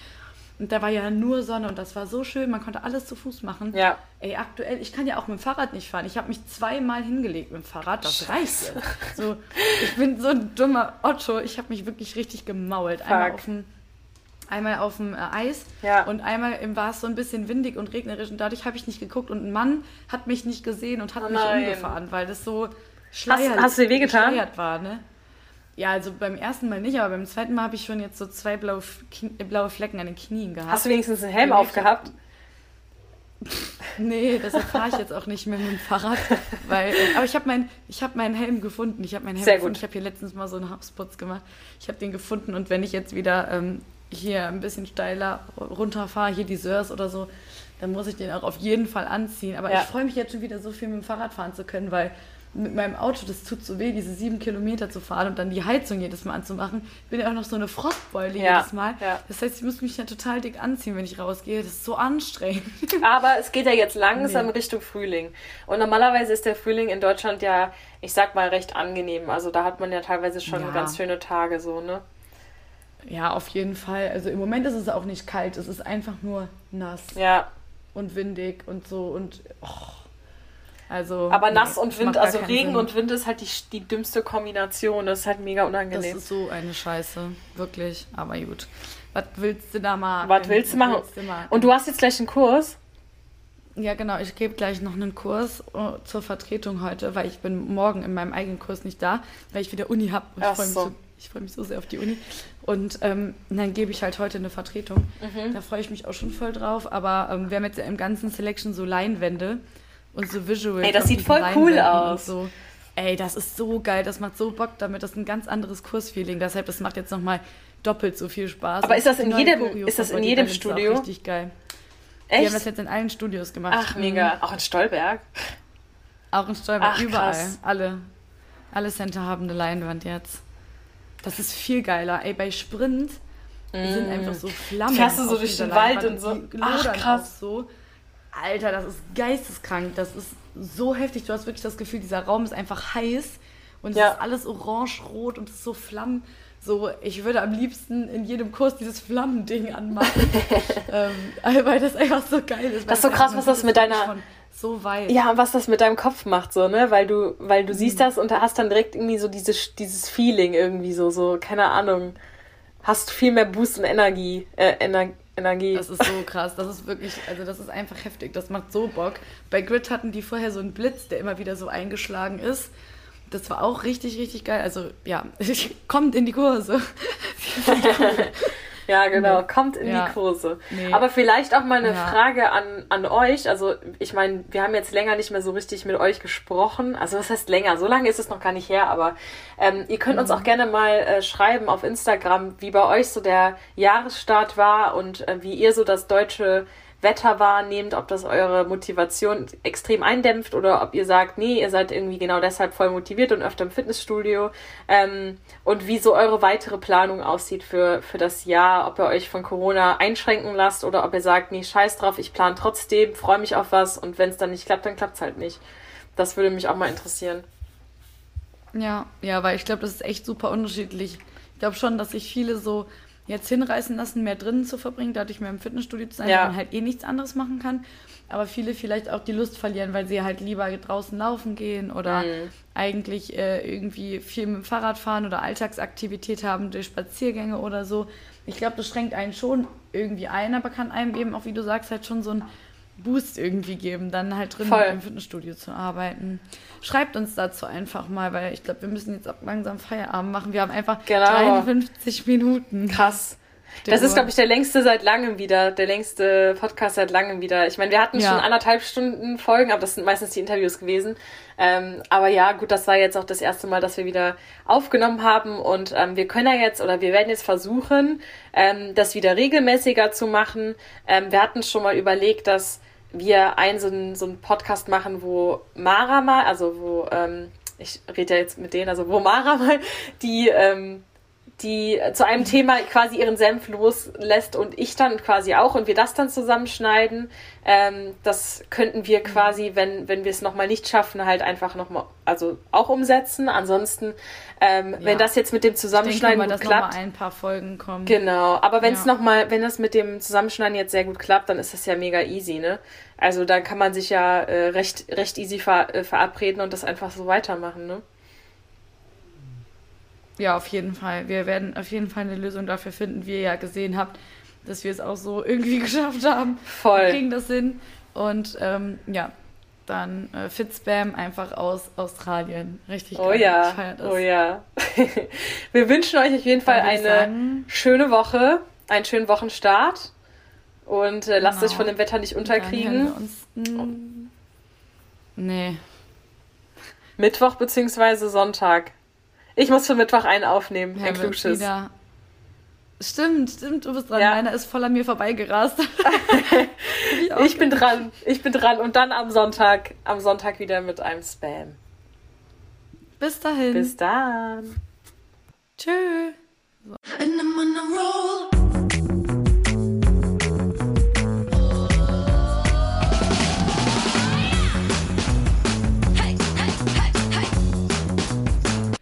Und da war ja nur Sonne und das war so schön. Man konnte alles zu Fuß machen. Ja. Ey, aktuell, ich kann ja auch mit dem Fahrrad nicht fahren. Ich habe mich zweimal hingelegt mit dem Fahrrad. Das reicht. So, ich bin so ein dummer Otto. Ich habe mich wirklich richtig gemault. Einmal Fuck. auf dem, einmal auf dem äh, Eis Ja. und einmal im- war es so ein bisschen windig und regnerisch und dadurch habe ich nicht geguckt und ein Mann hat mich nicht gesehen und hat Oh mich umgefahren, weil das so schleier- hast du dir wehgetan? war, ne? Ja, also beim ersten Mal nicht, aber beim zweiten Mal habe ich schon jetzt so zwei blaue, äh, blaue Flecken an den Knien gehabt. Hast du wenigstens einen Helm Ja, aufgehabt? Nee, deshalb fahre ich jetzt auch nicht mehr mit dem Fahrrad. Weil, äh, aber ich habe mein, ich hab meinen Helm gefunden. Ich habe meinen Helm Sehr gefunden. gut. Ich habe hier letztens mal so einen Hausputz gemacht. Ich habe den gefunden und wenn ich jetzt wieder ähm, hier ein bisschen steiler runterfahre, hier die Sörs oder so, dann muss ich den auch auf jeden Fall anziehen. Aber Ja. ich freue mich jetzt schon wieder so viel mit dem Fahrrad fahren zu können, weil mit meinem Auto, das tut so weh, diese sieben Kilometer zu fahren und dann die Heizung jedes Mal anzumachen. Ich bin ja auch noch so eine Frostbeule Ja, jedes Mal. ja. Das heißt, ich muss mich ja total dick anziehen, wenn ich rausgehe. Das ist so anstrengend. Aber es geht ja jetzt langsam Nee. Richtung Frühling. Und normalerweise ist der Frühling in Deutschland ja, ich sag mal, recht angenehm. Also da hat man ja teilweise schon Ja. ganz schöne Tage so, ne? Ja, auf jeden Fall. Also im Moment ist es auch nicht kalt, es ist einfach nur nass Ja. und windig und so und oh. Also. Aber nee, nass und das Wind, also Regen Sinn. und Wind ist halt die, die dümmste Kombination. Das ist halt mega das unangenehm. ist so eine Scheiße, wirklich. Aber gut. Was willst du da machen? Was willst du machen? willst du machen? Und du hast jetzt gleich einen Kurs? Ja, genau. Ich gebe gleich noch einen Kurs äh, zur Vertretung heute, weil ich bin morgen in meinem eigenen Kurs nicht da, weil ich wieder Uni habe. Ich freue mich, so. so, ich freu mich so sehr auf die Uni. Und ähm, dann gebe ich halt heute eine Vertretung. Mhm. Da freue ich mich auch schon voll drauf. Aber ähm, wir haben jetzt im ganzen Selection so Leinwände und so Visuals. Ey, das sieht voll cool aus. So. Ey, das ist so geil. Das macht so Bock damit. Das ist ein ganz anderes Kursfeeling. Deshalb, das macht jetzt nochmal doppelt so viel Spaß. Aber ist das Die in jedem- Choreo ist das in jedem Balance ist Studio? Richtig geil. Wir haben das Echt? jetzt in allen Studios gemacht. Ach, Mhm. mega. Auch in Stolberg? Auch in Stolberg, Ach, überall. krass. Alle, alle Center haben eine Leinwand jetzt. Das ist viel geiler. Ey, bei Sprint sind einfach so Flammen. Mm. Fährst du so durch den Wald Leinwand und so? Ach, krass. auch so. Alter, das ist geisteskrank. Das ist so heftig. Du hast wirklich das Gefühl, dieser Raum ist einfach heiß und Ja. es ist alles orange-rot und es ist so Flammen. So, ich würde am liebsten in jedem Kurs dieses Flammending anmachen. ähm, weil das einfach so geil ist. Das ist so krass, was das mit deiner- So weit. Ja, und was das mit deinem Kopf macht, so, ne? Weil du, weil du Mhm. siehst das und da hast dann direkt irgendwie so dieses, dieses Feeling irgendwie so, so, keine Ahnung. Hast viel mehr Boost und Energie, äh, Ener Energie. Das ist so krass. Das ist wirklich, also das ist einfach heftig. Das macht so Bock. Bei Grid hatten die vorher so einen Blitz, der immer wieder so eingeschlagen ist. Das war auch richtig, richtig geil. Also ja, kommt in die Kurse. Ja, genau, kommt in Ja. die Kurse. Nee. Aber vielleicht auch mal eine Ja. Frage an, an euch. Also, ich meine, wir haben jetzt länger nicht mehr so richtig mit euch gesprochen. Also, was heißt länger? So lange ist es noch gar nicht her, aber ähm, ihr könnt uns Mhm. auch gerne mal äh, schreiben auf Instagram, wie bei euch so der Jahresstart war und äh, wie ihr so das deutsche Wetter wahrnehmt, ob das eure Motivation extrem eindämpft oder ob ihr sagt, nee, ihr seid irgendwie genau deshalb voll motiviert und öfter im Fitnessstudio ähm, und wie so eure weitere Planung aussieht für, für das Jahr, ob ihr euch von Corona einschränken lasst oder ob ihr sagt, nee, scheiß drauf, ich plane trotzdem, freue mich auf was und wenn es dann nicht klappt, dann klappt es halt nicht. Das würde mich auch mal interessieren. Ja, ja, weil ich glaube, das ist echt super unterschiedlich. Ich glaube schon, dass sich viele so jetzt hinreißen lassen, mehr drinnen zu verbringen, dadurch mehr im Fitnessstudio zu sein, Ja. weil man halt eh nichts anderes machen kann. Aber viele vielleicht auch die Lust verlieren, weil sie halt lieber draußen laufen gehen oder Mhm. eigentlich äh, irgendwie viel mit dem Fahrrad fahren oder Alltagsaktivität haben durch Spaziergänge oder so. Ich glaube, das schränkt einen schon irgendwie ein, aber kann einem eben auch, wie du sagst, halt schon so ein Boost irgendwie geben, dann halt drin Voll. im Fitnessstudio zu arbeiten. Schreibt uns dazu einfach mal, weil ich glaube, wir müssen jetzt auch langsam Feierabend machen. Wir haben einfach Genau. 53 Minuten. Krass. Der Das ist, glaube ich, der längste seit langem wieder, der längste Podcast seit langem wieder. Ich meine, wir hatten Ja. schon anderthalb Stunden Folgen, aber das sind meistens die Interviews gewesen. Ähm, aber ja, gut, das war jetzt auch das erste Mal, dass wir wieder aufgenommen haben und ähm, wir können ja jetzt oder wir werden jetzt versuchen, ähm, das wieder regelmäßiger zu machen. Ähm, wir hatten schon mal überlegt, dass wir einen so einen, so einen Podcast machen, wo Mara mal, also wo, ähm, ich rede ja jetzt mit denen, also wo Mara mal die, ähm, die zu einem Thema quasi ihren Senf loslässt und ich dann quasi auch und wir das dann zusammenschneiden. Ähm, das könnten wir quasi, wenn, wenn wir es nochmal nicht schaffen, halt einfach nochmal, also auch umsetzen. Ansonsten, ähm, wenn das jetzt mit dem ich denke Zusammenschneiden mal, gut dass klappt. nochmal ein paar Folgen kommen. Genau, aber wenn es Ja. noch mal, wenn das mit dem Zusammenschneiden jetzt sehr gut klappt, dann ist das ja mega easy, ne? Also da kann man sich ja äh, recht, recht easy ver, äh, verabreden und das einfach so weitermachen, ne? Ja, auf jeden Fall. Wir werden auf jeden Fall eine Lösung dafür finden, wie ihr ja gesehen habt, dass wir es auch so irgendwie geschafft haben. Wir Voll. kriegen das hin. Und ähm, ja, dann äh, Fitspam einfach aus Australien. Richtig Oh geil. Ich ja, oh ja. Wir wünschen euch auf jeden Fall Dann eine sagen, schöne Woche, einen schönen Wochenstart und äh, lasst Genau. euch von dem Wetter nicht dann unterkriegen. wir Uns, mm, nee. Mittwoch beziehungsweise Sonntag. Ich muss für Mittwoch einen aufnehmen, Herr Klugschiss. wieder. Stimmt, stimmt, du bist dran. Ja. Meiner ist voll an mir vorbeigerast. ich, Ich bin dran, ich bin dran und dann am Sonntag, am Sonntag wieder mit einem Spam. Bis dahin. Bis dann. Tschö. And